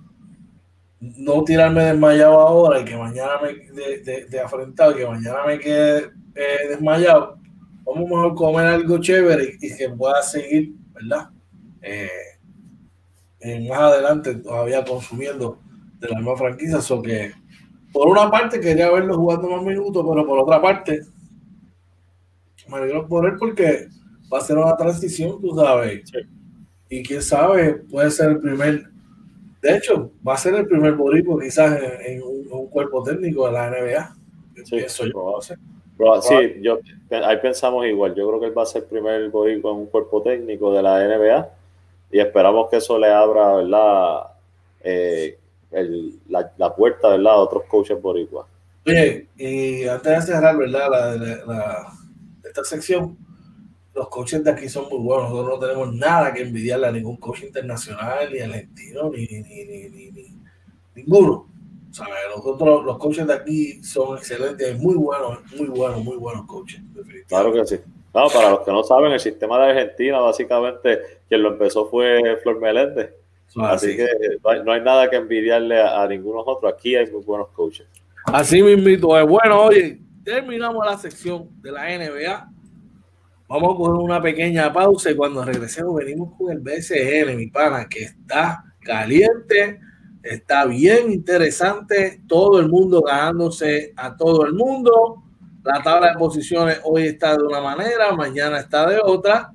no tirarme desmayado ahora y que mañana me de, de, afrentado, que mañana me quede eh, desmayado. Vamos mejor comer algo chévere y, que pueda seguir, ¿verdad? Eh, más adelante todavía consumiendo de la misma franquicia. So que por una parte quería verlo jugando más minutos, pero por otra parte me alegro por él porque va a ser una transición, tú sabes. Y quién sabe, puede ser el primer, de hecho, va a ser el primer boricua quizás en, un, cuerpo técnico de la NBA. Sí, eso yo. sí, yo, ahí pensamos igual. Yo creo que él va a ser el primer boricua en un cuerpo técnico de la NBA y esperamos que eso le abra, ¿verdad? Eh, la, puerta, ¿verdad? A otros coaches boricuas. Oye, y antes de cerrar, ¿verdad? la esta sección, los coaches de aquí son muy buenos. Nosotros no tenemos nada que envidiarle a ningún coach internacional, ni argentino, ni, ni, ni, ni ninguno. Nosotros, los coaches de aquí son excelentes, muy buenos, muy buenos, muy buenos coaches. Claro que sí. No, para los que no saben, el sistema de Argentina, básicamente, quien lo empezó fue Flor Meléndez. así, que no hay, nada que envidiarle a, a ninguno otro. Aquí hay muy buenos coaches. Así mismo, es bueno, oye, terminamos la sección de la NBA. Vamos a coger una pequeña pausa y cuando regresemos venimos con el BSN, mi pana, que está caliente, está bien interesante, todo el mundo ganándose a todo el mundo. La tabla de posiciones hoy está de una manera, mañana está de otra.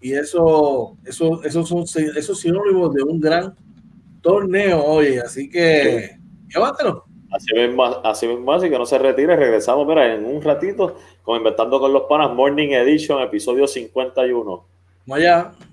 Y eso, eso, esos son esos sinónimos de un gran torneo hoy. Así que llévatelo. Así mismo, así mismo, así que no se retire. Regresamos, mira, en un ratito con Inventando con los Panas Morning Edition, episodio 51. Vamos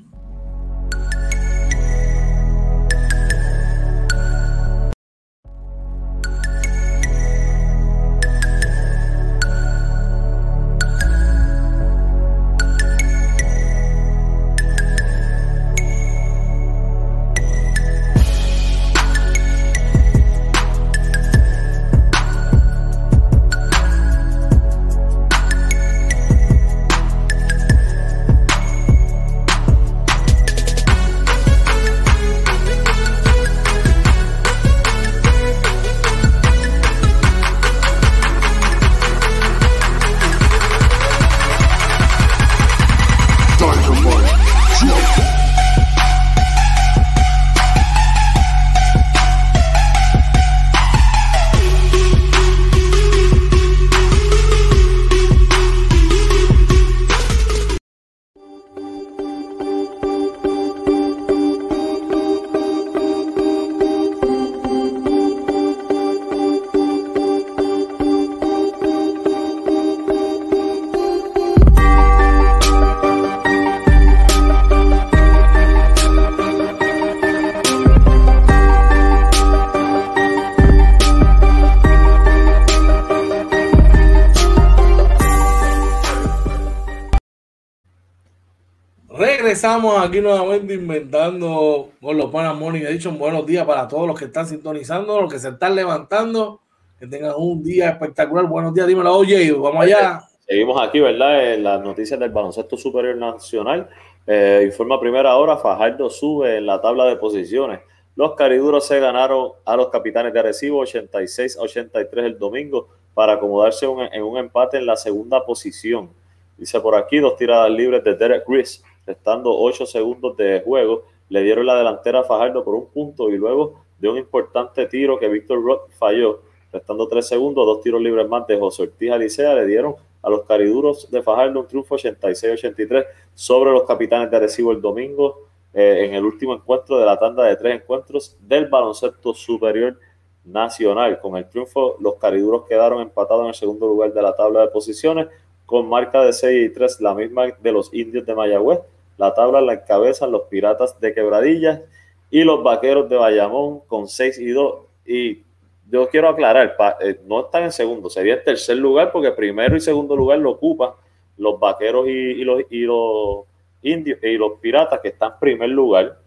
allá. Estamos aquí nuevamente inventando con los panas Morning dicho Buenos días para todos los que están sintonizando, los que se están levantando. Que tengan un día espectacular. Buenos días, dímelo, oye, vamos allá. Seguimos aquí, ¿verdad? En las noticias del baloncesto superior nacional. Eh, informa primera hora, Fajardo sube en la tabla de posiciones. Los cariduros se ganaron a los capitanes de Arecibo 86 83 el domingo para acomodarse en un empate en la segunda posición. Dice por aquí dos tiradas libres de Derek Gris estando 8 segundos de juego, le dieron la delantera a Fajardo por un punto y luego de un importante tiro que Víctor Roth falló, restando 3 segundos, dos tiros libres más de José Ortiz Alicea le dieron a los cariduros de Fajardo un triunfo 86-83 sobre los capitanes de Arecibo el domingo eh, en el último encuentro de la tanda de tres encuentros del baloncesto superior nacional. Con el triunfo, los cariduros quedaron empatados en el segundo lugar de la tabla de posiciones con marca de 6 y 3, la misma de los indios de Mayagüez, la tabla la encabezan los Piratas de Quebradillas y los Vaqueros de Bayamón con 6 y 2. Y yo quiero aclarar, eh, no están en segundo, sería el tercer lugar porque primero y segundo lugar lo ocupan los Vaqueros y, los, y los indios y los Piratas que están en primer lugar.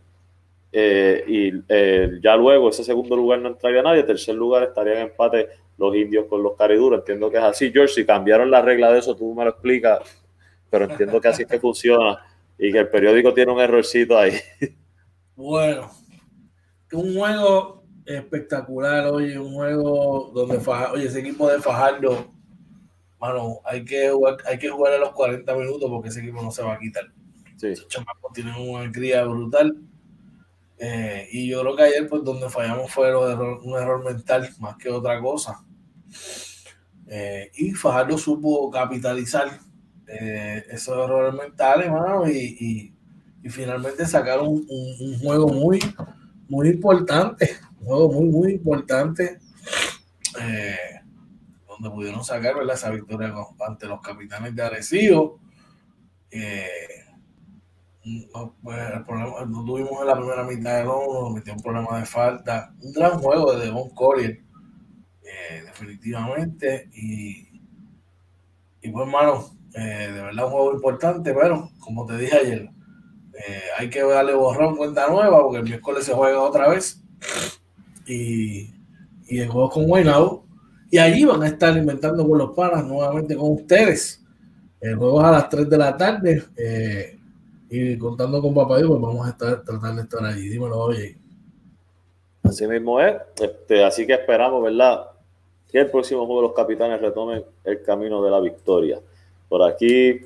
Eh, y eh, ya luego ese segundo lugar no entraría nadie, tercer lugar estaría en empate los indios con los cariduros. Entiendo que es así. George, si cambiaron la regla de eso, tú me lo explicas, pero entiendo que así es que funciona y que el periódico tiene un errorcito ahí. Bueno, un juego espectacular, oye, un juego donde oye, ese equipo de Fajardo, mano, hay que jugar, hay que jugar a los 40 minutos porque ese equipo no se va a quitar. Sí. Esos chamacos tienen una cría brutal. Eh, y yo creo que ayer, pues, donde fallamos fue un error mental más que otra cosa. Eh, y Fajardo supo capitalizar eh, esos errores mentales, y, finalmente sacaron un, juego muy, muy importante, un juego muy, muy importante, eh, donde pudieron sacar esa victoria ante los capitanes de Arecibo. Eh, no, pues, no tuvimos en la primera mitad de nos metió un problema de falta. Un gran juego de Devon Collier, definitivamente. Y, y pues, hermano, eh, de verdad un juego importante, pero como te dije ayer, eh, hay que darle borrón cuenta nueva porque el miércoles se juega otra vez y, y el juego con Guaynabo y allí van a estar inventando con los panas nuevamente con ustedes. El juego es a las 3 de la tarde eh, y contando con Papá pues vamos a estar tratando de estar allí. Dímelo, oye. Así mismo es, este, así que esperamos, ¿verdad? Que el próximo juego los capitanes retomen el camino de la victoria. Por aquí,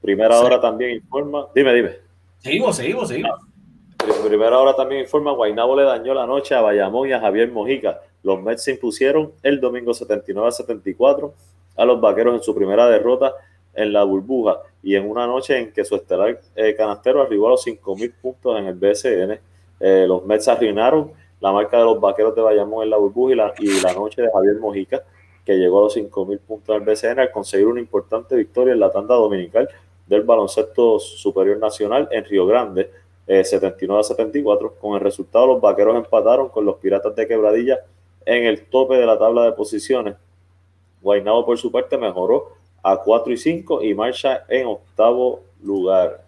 primera hora también informa. Dime, dime. Seguimos, seguimos, seguimos. Primera hora también informa, Guainabo le dañó la noche a Bayamón y a Javier Mojica. Los Mets se impusieron el domingo 79 a 74 a los Vaqueros en su primera derrota en la burbuja y en una noche en que su estelar eh, canastero arribó a los 5.000 puntos en el BSN. Eh, los Mets arruinaron la marca de los vaqueros de Bayamón en la burbuja y la, y la noche de Javier Mojica, que llegó a los 5.000 puntos del BCN al conseguir una importante victoria en la tanda dominical del baloncesto superior nacional en Río Grande, 79 eh, a 74. Con el resultado, los vaqueros empataron con los piratas de Quebradilla en el tope de la tabla de posiciones. Guaynabo, por su parte, mejoró a 4 y 5 y marcha en octavo lugar.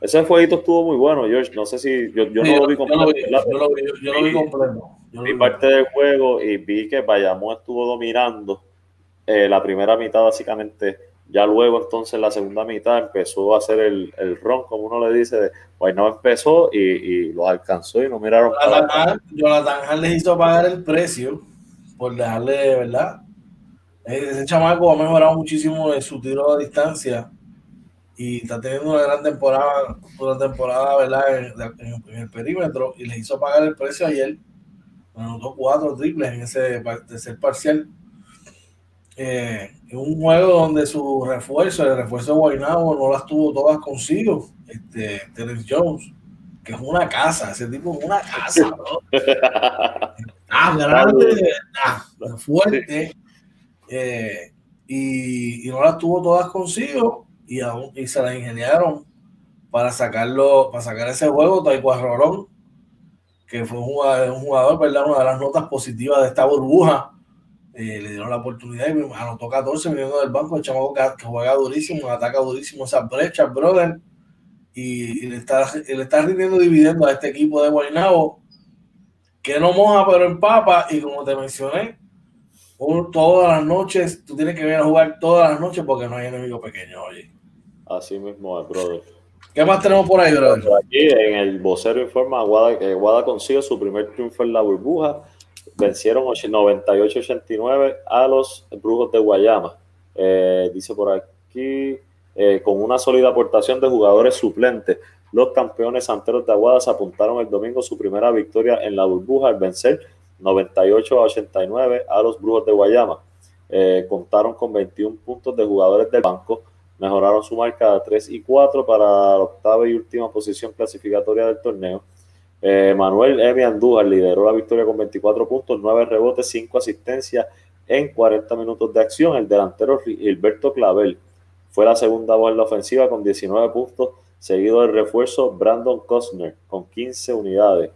Ese jueguito estuvo muy bueno, George. No sé si yo, no lo vi completo. Yo lo vi, yo lo vi completo. Vi parte del juego y vi que Bayamón estuvo dominando eh, la primera mitad, básicamente. Ya luego, entonces, la segunda mitad empezó a hacer el, el ron, como uno le dice. De, no empezó y, y lo alcanzó y no miraron. Jonathan, Jonathan les hizo pagar el precio por dejarle, ¿verdad? Ese chamaco ha mejorado muchísimo en su tiro a distancia y está teniendo una gran temporada, una temporada, ¿verdad? En, el perímetro y le hizo pagar el precio ayer. Anotó cuatro triples en ese tercer parcial. Eh, en un juego donde su refuerzo, el refuerzo de Guaynabo, no las tuvo todas consigo. Este, Terence Jones, que es una casa, ese tipo es una casa, bro. ah, grande, fuerte. Eh, y, no las tuvo todas consigo y, aún, y se las ingeniaron para sacarlo, para sacar ese juego, Rorón, que fue un jugador, un ¿verdad? Una de las notas positivas de esta burbuja. Eh, le dieron la oportunidad y anotó 14 viniendo del banco, el chamaco que, juega durísimo, ataca durísimo esas brechas, brother. Y, le, está, le está rindiendo dividendo a este equipo de Guaynabo, que no moja pero empapa, y como te mencioné, todas las noches, tú tienes que venir a jugar todas las noches porque no hay enemigo pequeño, oye. Así mismo es, brother. ¿Qué más tenemos por ahí, brother? Aquí en el vocero informa Guada, Guada consigue su primer triunfo en la burbuja. Vencieron 98-89 a los Brujos de Guayama. Eh, dice por aquí, eh, con una sólida aportación de jugadores suplentes, los campeones santeros de Aguada se apuntaron el domingo su primera victoria en la burbuja al vencer 98 a 89 a los Brujos de Guayama. Eh, contaron con 21 puntos de jugadores del banco, mejoraron su marca a 3 y 4 para la octava y última posición clasificatoria del torneo. Eh, Manuel Emi Andújar lideró la victoria con 24 puntos, 9 rebotes, 5 asistencias en 40 minutos de acción. El delantero Gilberto Clavel fue la segunda voz en la ofensiva con 19 puntos, seguido del refuerzo Brandon Costner con 15 unidades.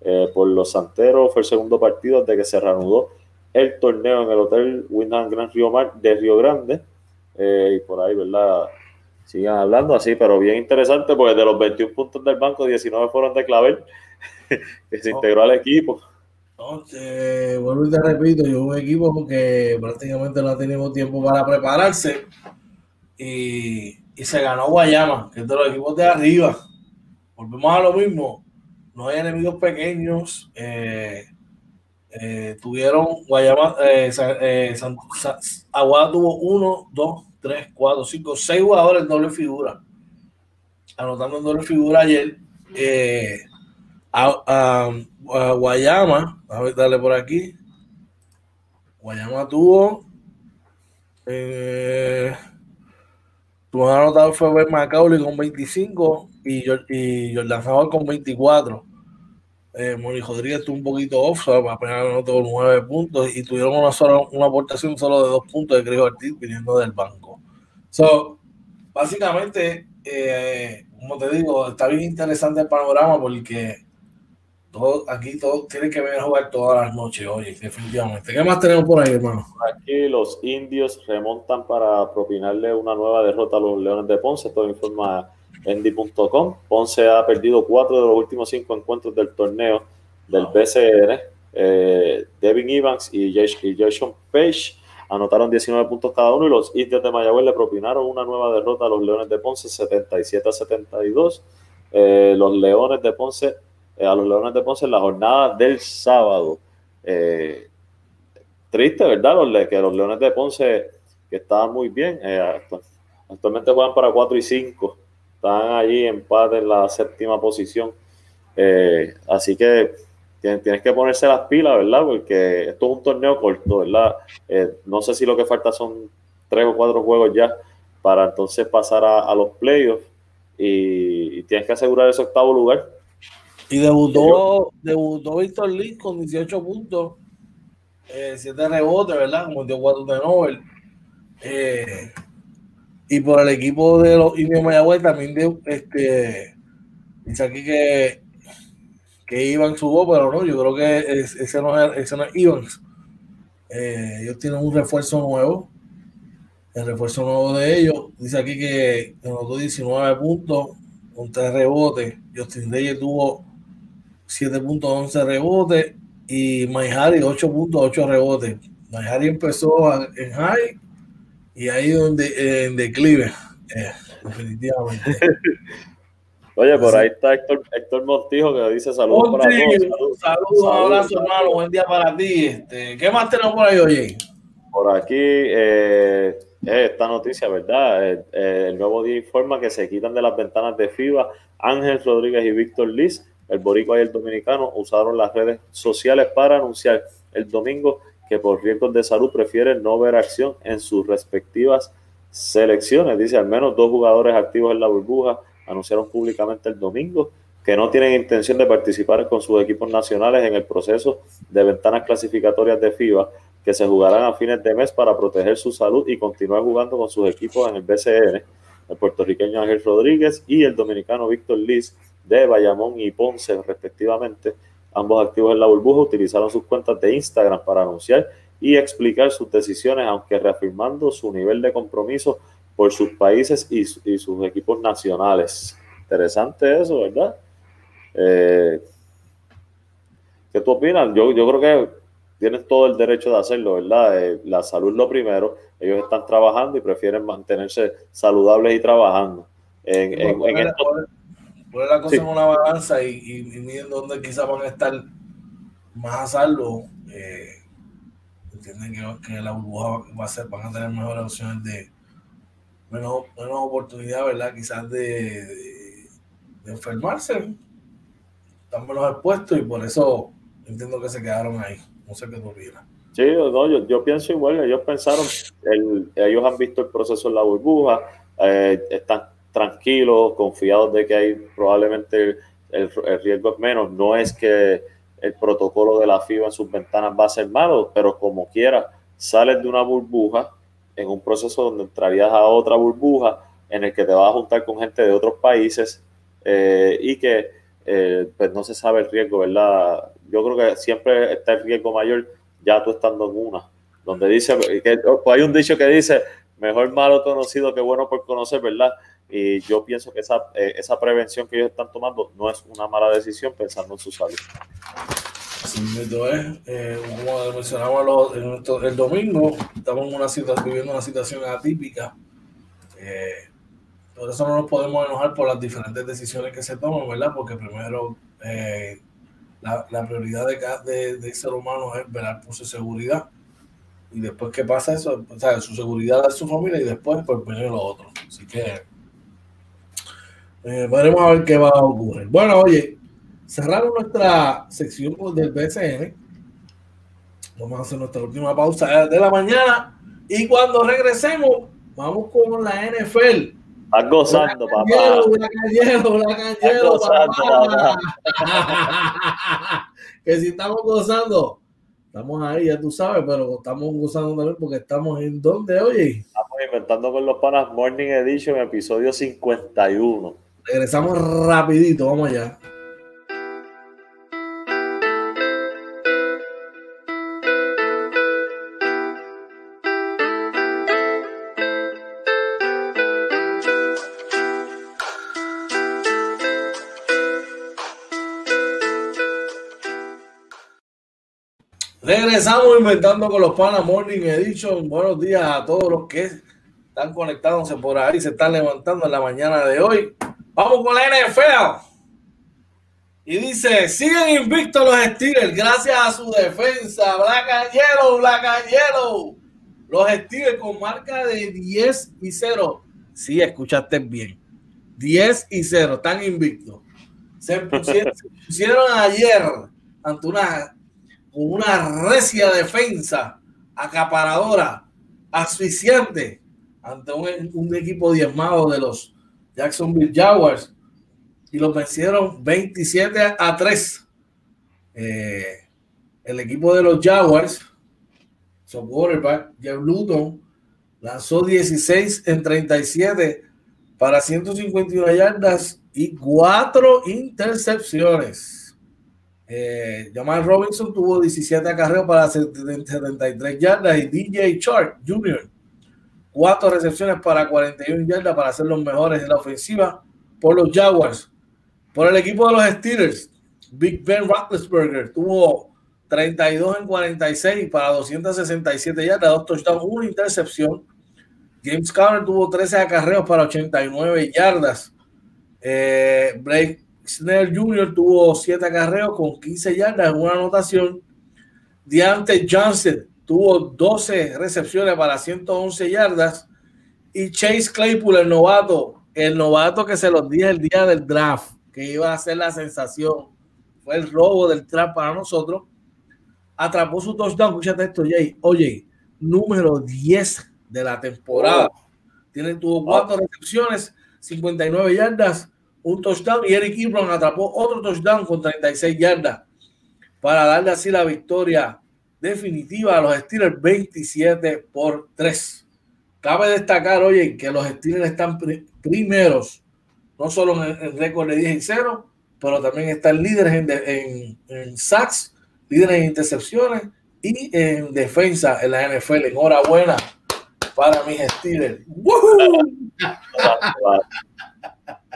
Eh, por los Santeros. Fue el segundo partido de que se reanudó el torneo en el Hotel Windham Gran Río Mar de Río Grande. Eh, y por ahí, ¿verdad? Sigan hablando así, pero bien interesante porque de los 21 puntos del banco, 19 fueron de Clavel, que se integró al equipo. Entonces, vuelvo y te repito, yo un equipo que prácticamente no tenemos tiempo para prepararse y, y se ganó Guayama, que es de los equipos de arriba. Volvemos a lo mismo no hay enemigos pequeños. Eh, eh, tuvieron Guayama, eh, Aguada tuvo uno, dos, tres, cuatro, cinco, seis jugadores en doble figura. Anotando en doble figura ayer. A, Guayama, a ver, dale por aquí. Guayama tuvo. Eh, tuvo anotado fue Macaulay con 25 y, y Jordan Favor con 24. Eh, Moni Rodríguez estuvo un poquito off, apenas anotó nueve puntos y tuvieron una sola, una aportación solo de dos puntos de Cris Ortiz viniendo del banco. So, básicamente, eh, como te digo, está bien interesante el panorama porque todo, aquí todos tienen que venir a jugar todas las noches, oye, definitivamente. ¿Qué más tenemos por ahí, hermano? Aquí los indios remontan para propinarle una nueva derrota a los Leones de Ponce, todo informa Endy.com. Ponce ha perdido cuatro de los últimos cinco encuentros del torneo del BCN. Eh, Devin Evans y, Jason Page anotaron 19 puntos cada uno y los indios de Mayagüez le propinaron una nueva derrota a los Leones de Ponce 77 a 72. Eh, los Leones de Ponce, eh, a los Leones de Ponce en la jornada del sábado. triste, ¿verdad? Que los Leones de Ponce, que estaban muy bien, actualmente juegan para 4 y 5 están allí empate en la séptima posición. Eh, así que tienes, que ponerse las pilas, ¿verdad? Porque esto es un torneo corto, ¿verdad? Eh, no sé si lo que falta son tres o cuatro juegos ya para entonces pasar a, los playoffs y, tienes que asegurar ese octavo lugar. Y debutó, debutó Víctor Lee con 18 puntos, 7 eh, rebotes, ¿verdad? Como dio 4 de Nobel. Eh, y por el equipo de los indios Mayagüez también de, este, dice aquí que, que Iván subo, pero no, yo creo que ese, no es, ese no es Ivans. Eh, ellos tienen un refuerzo nuevo. El refuerzo nuevo de ellos dice aquí que anotó 19 puntos con 3 rebotes. Justin Reyes tuvo 7 puntos, 11 rebotes. Y Maihari 8 puntos, 8 rebotes. Maihari empezó en high y ahí donde en declive. Eh, definitivamente. Oye, por ahí está Héctor, Héctor Montijo que dice saludos para todos. Saludos, un abrazo, hermano. Buen día para ti. Este, ¿Qué más tenemos por ahí, oye? Por aquí, eh, esta noticia, ¿verdad? Eh, eh, el nuevo día informa que se quitan de las ventanas de FIBA Ángel Rodríguez y Víctor Liz. El boricua y el dominicano usaron las redes sociales para anunciar el domingo que por riesgos de salud prefieren no ver acción en sus respectivas selecciones. Dice al menos dos jugadores activos en la burbuja anunciaron públicamente el domingo que no tienen intención de participar con sus equipos nacionales en el proceso de ventanas clasificatorias de FIBA que se jugarán a fines de mes para proteger su salud y continuar jugando con sus equipos en el BCN, el puertorriqueño Ángel Rodríguez y el dominicano Víctor Liz de Bayamón y Ponce respectivamente. Ambos activos en la burbuja utilizaron sus cuentas de Instagram para anunciar y explicar sus decisiones, aunque reafirmando su nivel de compromiso por sus países y, sus equipos nacionales. Interesante eso, ¿verdad? Eh, ¿Qué tú opinas? Yo, yo creo que tienen todo el derecho de hacerlo, ¿verdad? Eh, la salud lo primero. Ellos están trabajando y prefieren mantenerse saludables y trabajando. En, en, en esto, la cosa en una balanza y, y, viendo dónde quizás van a estar más a salvo. Eh, entienden que, que, la burbuja va a ser, van a tener mejores opciones de, menos, menos oportunidad, ¿verdad? Quizás de, enfermarse. Están menos expuestos y por eso entiendo que se quedaron ahí. No sé qué tú. Sí, no, yo, pienso igual. Ellos pensaron, ellos han visto el proceso en la burbuja, eh, están tranquilos, confiados de que hay probablemente el, el, riesgo es menos. No es que el protocolo de la FIBA en sus ventanas va a ser malo, pero como quiera, sales de una burbuja en un proceso donde entrarías a otra burbuja en el que te vas a juntar con gente de otros países eh, y que eh, pues no se sabe el riesgo, ¿verdad? Yo creo que siempre está el riesgo mayor ya tú estando en una, donde dice, que pues hay un dicho que dice, mejor malo conocido que bueno por conocer, ¿verdad? Y yo pienso que esa, eh, esa prevención que ellos están tomando no es una mala decisión pensando en su salud. Sí, es, eh, como mencionamos el domingo, estamos en una situación, viviendo una situación atípica. Eh, por eso no nos podemos enojar por las diferentes decisiones que se toman, ¿verdad? Porque primero eh, la, prioridad de, de, ser humano es velar por su seguridad. Y después que pasa eso, o sea, su seguridad de su familia y después pues venir lo otro. Así que veremos a ver qué va a ocurrir. Bueno, oye, cerraron nuestra sección del BCN. Vamos a hacer nuestra última pausa de la mañana y cuando regresemos, vamos con la NFL. Estás gozando, la papá. La cañero, papá. que si estamos gozando, estamos ahí, ya tú sabes, pero estamos gozando también porque estamos en donde, oye. Estamos inventando con los panas Morning Edition, episodio 51. Regresamos rapidito, vamos allá. Regresamos inventando con los Panas Morning Edition. Buenos días a todos los que están conectándose por ahí, se están levantando en la mañana de hoy. Vamos con la NFL. Y dice, siguen invictos los Steelers gracias a su defensa. Black Yellow, Black Yellow. Los Steelers con marca de 10 y 0. Sí, escuchaste bien. 10 y 0, están invictos. Se pusieron, se pusieron ayer ante una con una recia defensa acaparadora, asfixiante, ante un, equipo diezmado de los Jacksonville Jaguars. y los vencieron 27 a 3. Eh, el equipo de los Jaguars, su quarterback, Jeff Luton, lanzó 16 en 37 para 151 yardas y 4 intercepciones. Eh, Jamal Robinson tuvo 17 acarreos para 73 yardas y DJ Chart Jr. 4 recepciones para 41 yardas para ser los mejores en la ofensiva por los Jaguars. Por el equipo de los Steelers, Big Ben Roethlisberger tuvo 32 en 46 para 267 yardas, dos touchdowns, una intercepción. James Conner tuvo 13 acarreos para 89 yardas. Eh, Blake Snell Jr. tuvo 7 acarreos con 15 yardas, una anotación. Deante Johnson tuvo 12 recepciones para 111 yardas. Y Chase Claypool, el novato, el novato que se los dije el día del draft, que iba a ser la sensación, fue el robo del draft para nosotros. Atrapó su touchdown, escúchate esto, Jay. Oye, número 10 de la temporada. Tiene, tuvo cuatro recepciones, 59 yardas, un touchdown y Eric Ebron atrapó otro touchdown con 36 yardas para darle así la victoria definitiva a los Steelers 27 por 3. Cabe destacar, oye, que los Steelers están primeros, no solo en el récord de 10 y 0, pero también están líderes en, en, sacks, líderes en intercepciones y en defensa en la NFL. Enhorabuena para mis Steelers.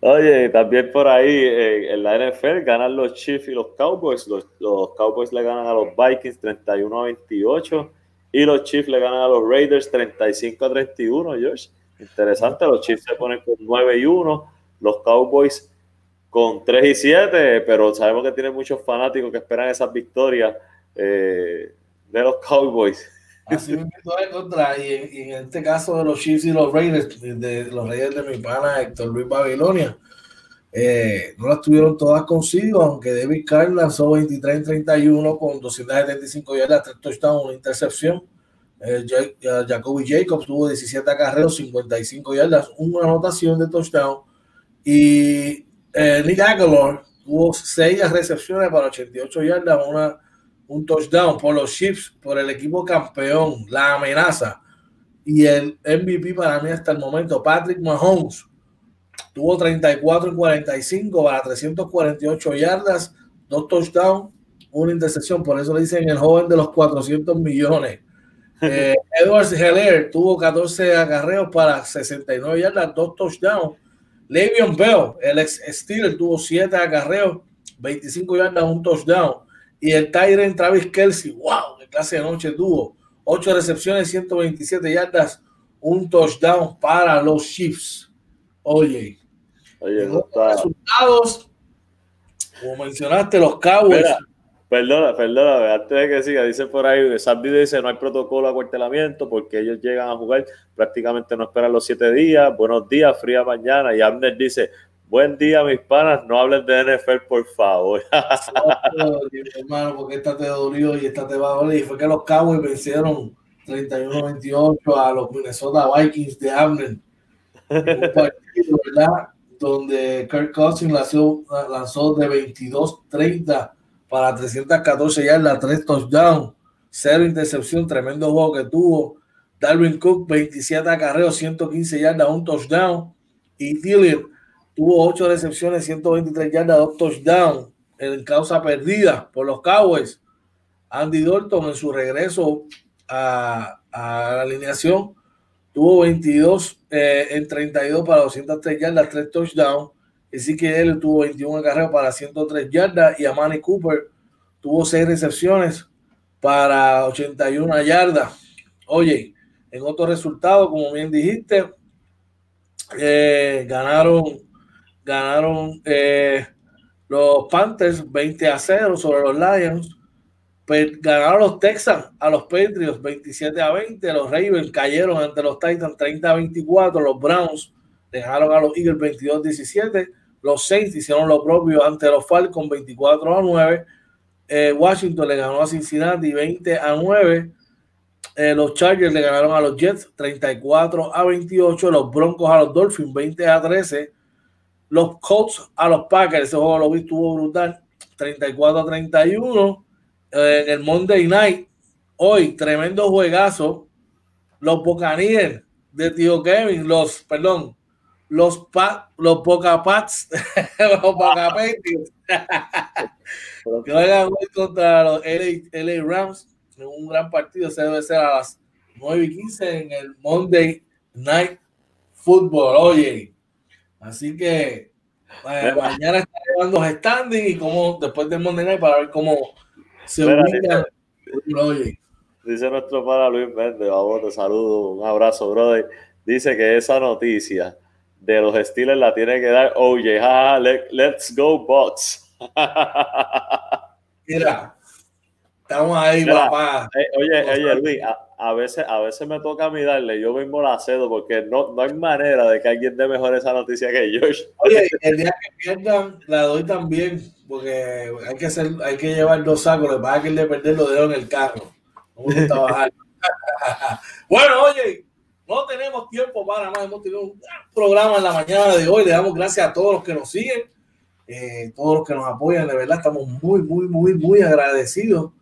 Oye, también por ahí eh, en la NFL ganan los Chiefs y los Cowboys. Los, Cowboys le ganan a los Vikings 31 a 28 y los Chiefs le ganan a los Raiders 35 a 31, George. Interesante, los Chiefs se ponen con 9 y 1, los Cowboys con 3 y 7, pero sabemos que tienen muchos fanáticos que esperan esas victorias eh, de los Cowboys. Así me contra, y, en este caso de los Chiefs y los Raiders, de, los Raiders de mi pana Héctor Luis Babilonia, eh, no las tuvieron todas consigo, aunque David Carr lanzó 23 en 31 con 275 yardas, 3 touchdowns, una intercepción. Eh, Jacoby Jacobs tuvo 17 acarreos, 55 yardas, una anotación de touchdown. Y eh, Nick Aguilar tuvo 6 recepciones para 88 yardas, una un touchdown por los Chiefs, por el equipo campeón, la amenaza. Y el MVP para mí hasta el momento, Patrick Mahomes, tuvo 34 en 45 para 348 yardas, dos touchdowns, una intercepción. Por eso le dicen el joven de los 400 millones. Eh, Edwards Heller tuvo 14 agarreos para 69 yardas, dos touchdowns. Le'Veon Bell, el ex Steeler, tuvo 7 agarreos, 25 yardas, un touchdown. Y el Tyrant Travis Kelsey, wow, qué clase de noche tuvo. 8 recepciones, 127 yardas, un touchdown para los Chiefs. Oye, Oye no resultados, como mencionaste, los Cowboys. perdona, perdona, antes de que siga, dice por ahí, Sandy dice no hay protocolo de acuartelamiento porque ellos llegan a jugar, prácticamente no esperan los siete días, buenos días, fría mañana, y Abner dice, Buen día, mis panas. No hablen de NFL, por favor. hermano, porque esta te dolió y esta te va a doler. Y fue que los Cowboys vencieron 31-28 a los Minnesota Vikings de Abner. Un partido, ¿verdad? Donde Kirk Cousins lanzó, lanzó de 22-30 para 314 yardas, 3 touchdowns, 0 intercepción, tremendo juego que tuvo. Darwin Cook, 27 acarreos, 115 yardas, un touchdown. Y Dillian tuvo ocho recepciones, 123 yardas, dos touchdowns en causa perdida por los Cowboys. Andy Dalton en su regreso a, la alineación tuvo 22 eh, en 32 para 203 yardas, 3 touchdowns. Así que él tuvo 21 carreras para 103 yardas y a Manny Cooper tuvo 6 recepciones para 81 yardas. Oye, en otro resultado, como bien dijiste, eh, ganaron ganaron eh, los Panthers 20 a 0 sobre los Lions. Pues ganaron los Texans a los Patriots 27 a 20. Los Ravens cayeron ante los Titans 30 a 24. Los Browns dejaron a los Eagles 22 a 17. Los Saints hicieron lo propio ante los Falcons 24 a 9. Eh, Washington le ganó a Cincinnati 20 a 9. Eh, los Chargers le ganaron a los Jets 34 a 28. Los Broncos a los Dolphins 20 a 13. Los Colts a los Packers. Ese juego lo vi, estuvo brutal. 34 a 31. en el Monday Night, hoy, tremendo juegazo. Los Buccaneers de Tío Kevin, los, perdón, los, pa, los Poca Pats, los Poca Patriots, que vayan hoy contra los LA, Rams en un gran partido. Ese debe ser a las 9 y 15 en el Monday Night Football. Oye, así que eh, mañana está llevando standing y como después del Monday para ver cómo se ubica. Oye. Dice nuestro para Luis Méndez, vamos, te saludo, un abrazo, brother. Dice que esa noticia de los Steelers la tiene que dar oye, let's go, bots. Mira, estamos ahí, papá. Eh, oye, oye, Luis, a, veces, a veces me toca a mí darle, yo mismo la cedo, porque no, no hay manera de que alguien dé mejor esa noticia que yo. Oye, el día que pierdan, la doy también, porque hay que, hacer, hay que llevar dos sacos, le pasa que el de perder lo dejo en el carro. bueno, oye, no tenemos tiempo para más. Hemos tenido un programa en la mañana de hoy. Le damos gracias a todos los que nos siguen, eh, todos los que nos apoyan. De verdad, estamos muy, muy, muy, muy agradecidos.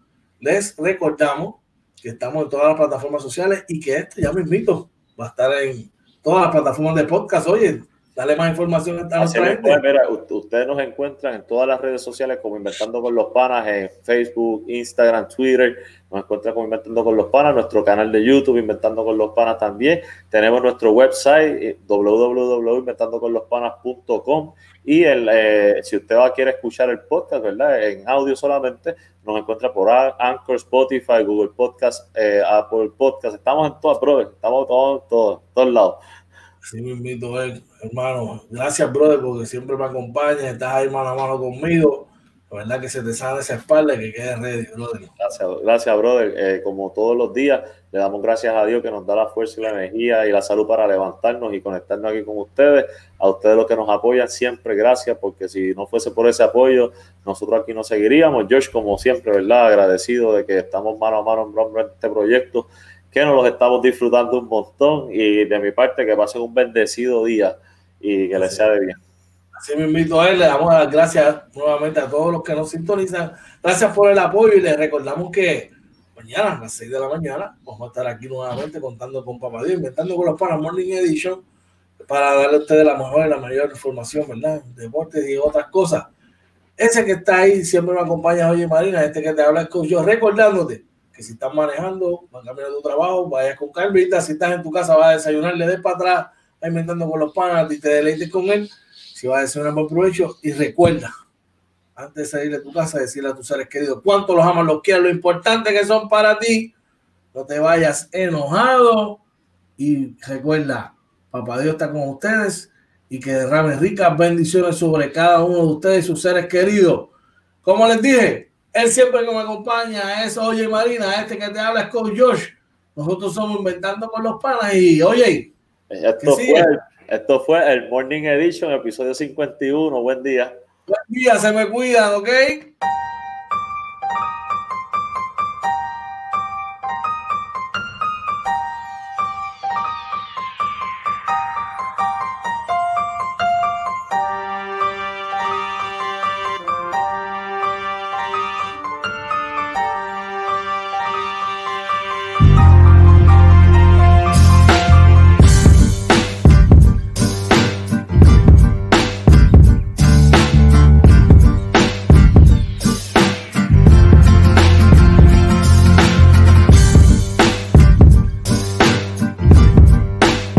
Les recordamos que estamos en todas las plataformas sociales y que esto ya me invito va a estar en todas las plataformas de podcast. Oye, Dale más información a nuestra gente. mira, ustedes nos encuentran en todas las redes sociales como Inventando con los Panas, en Facebook, Instagram, Twitter. Nos encuentran como Inventando con los Panas, nuestro canal de YouTube, Inventando con los Panas también. Tenemos nuestro website, eh, www.inventandoconlospanas.com. Y el, eh, si usted va a quiere escuchar el podcast, ¿verdad? En audio solamente, nos encuentra por Anchor, Spotify, Google Podcast, eh, Apple Podcast. Estamos en todas, brother. Estamos todos, todos, todos lados. Sí, me invito, hermano. Gracias, brother, porque siempre me acompañas, estás ahí mano a mano conmigo. La verdad que se te sale esa espalda y que quede ready, brother. Gracias, gracias, brother. Eh, como todos los días, le damos gracias a Dios que nos da la fuerza y la energía y la salud para levantarnos y conectarnos aquí con ustedes. A ustedes los que nos apoyan, siempre gracias, porque si no fuese por ese apoyo, nosotros aquí no seguiríamos. Josh, como siempre, ¿verdad? Agradecido de que estamos mano a mano en este proyecto que nos los estamos disfrutando un montón y de mi parte que pasen un bendecido día y que les sea de bien. Así me invito a él, le damos las gracias nuevamente a todos los que nos sintonizan. Gracias por el apoyo y les recordamos que mañana a las 6 de la mañana vamos a estar aquí nuevamente contando con Papá Dios, inventando con los para Morning Edition para darle a ustedes la mejor y la mayor información, ¿verdad? Deportes y otras cosas. Ese que está ahí siempre me acompaña, oye Marina, este que te habla es yo, recordándote que si estás manejando, vas cambiar tu trabajo, vayas con calvita, si estás en tu casa, vas a desayunar, le des para atrás, inventando con los panas y te deleites con él, si vas a desayunar buen provecho y recuerda, antes de salir de tu casa, decirle a tus seres queridos cuánto los amas, los quieres, lo importante que son para ti, no te vayas enojado y recuerda, papá Dios está con ustedes y que derrame ricas bendiciones sobre cada uno de ustedes y sus seres queridos. Como les dije, él siempre que me acompaña es Oye Marina, este que te habla es con Josh. Nosotros somos inventando con los panas y oye. Esto fue, esto fue el Morning Edition, episodio 51. Buen día. Buen día, se me cuidan, ¿ok?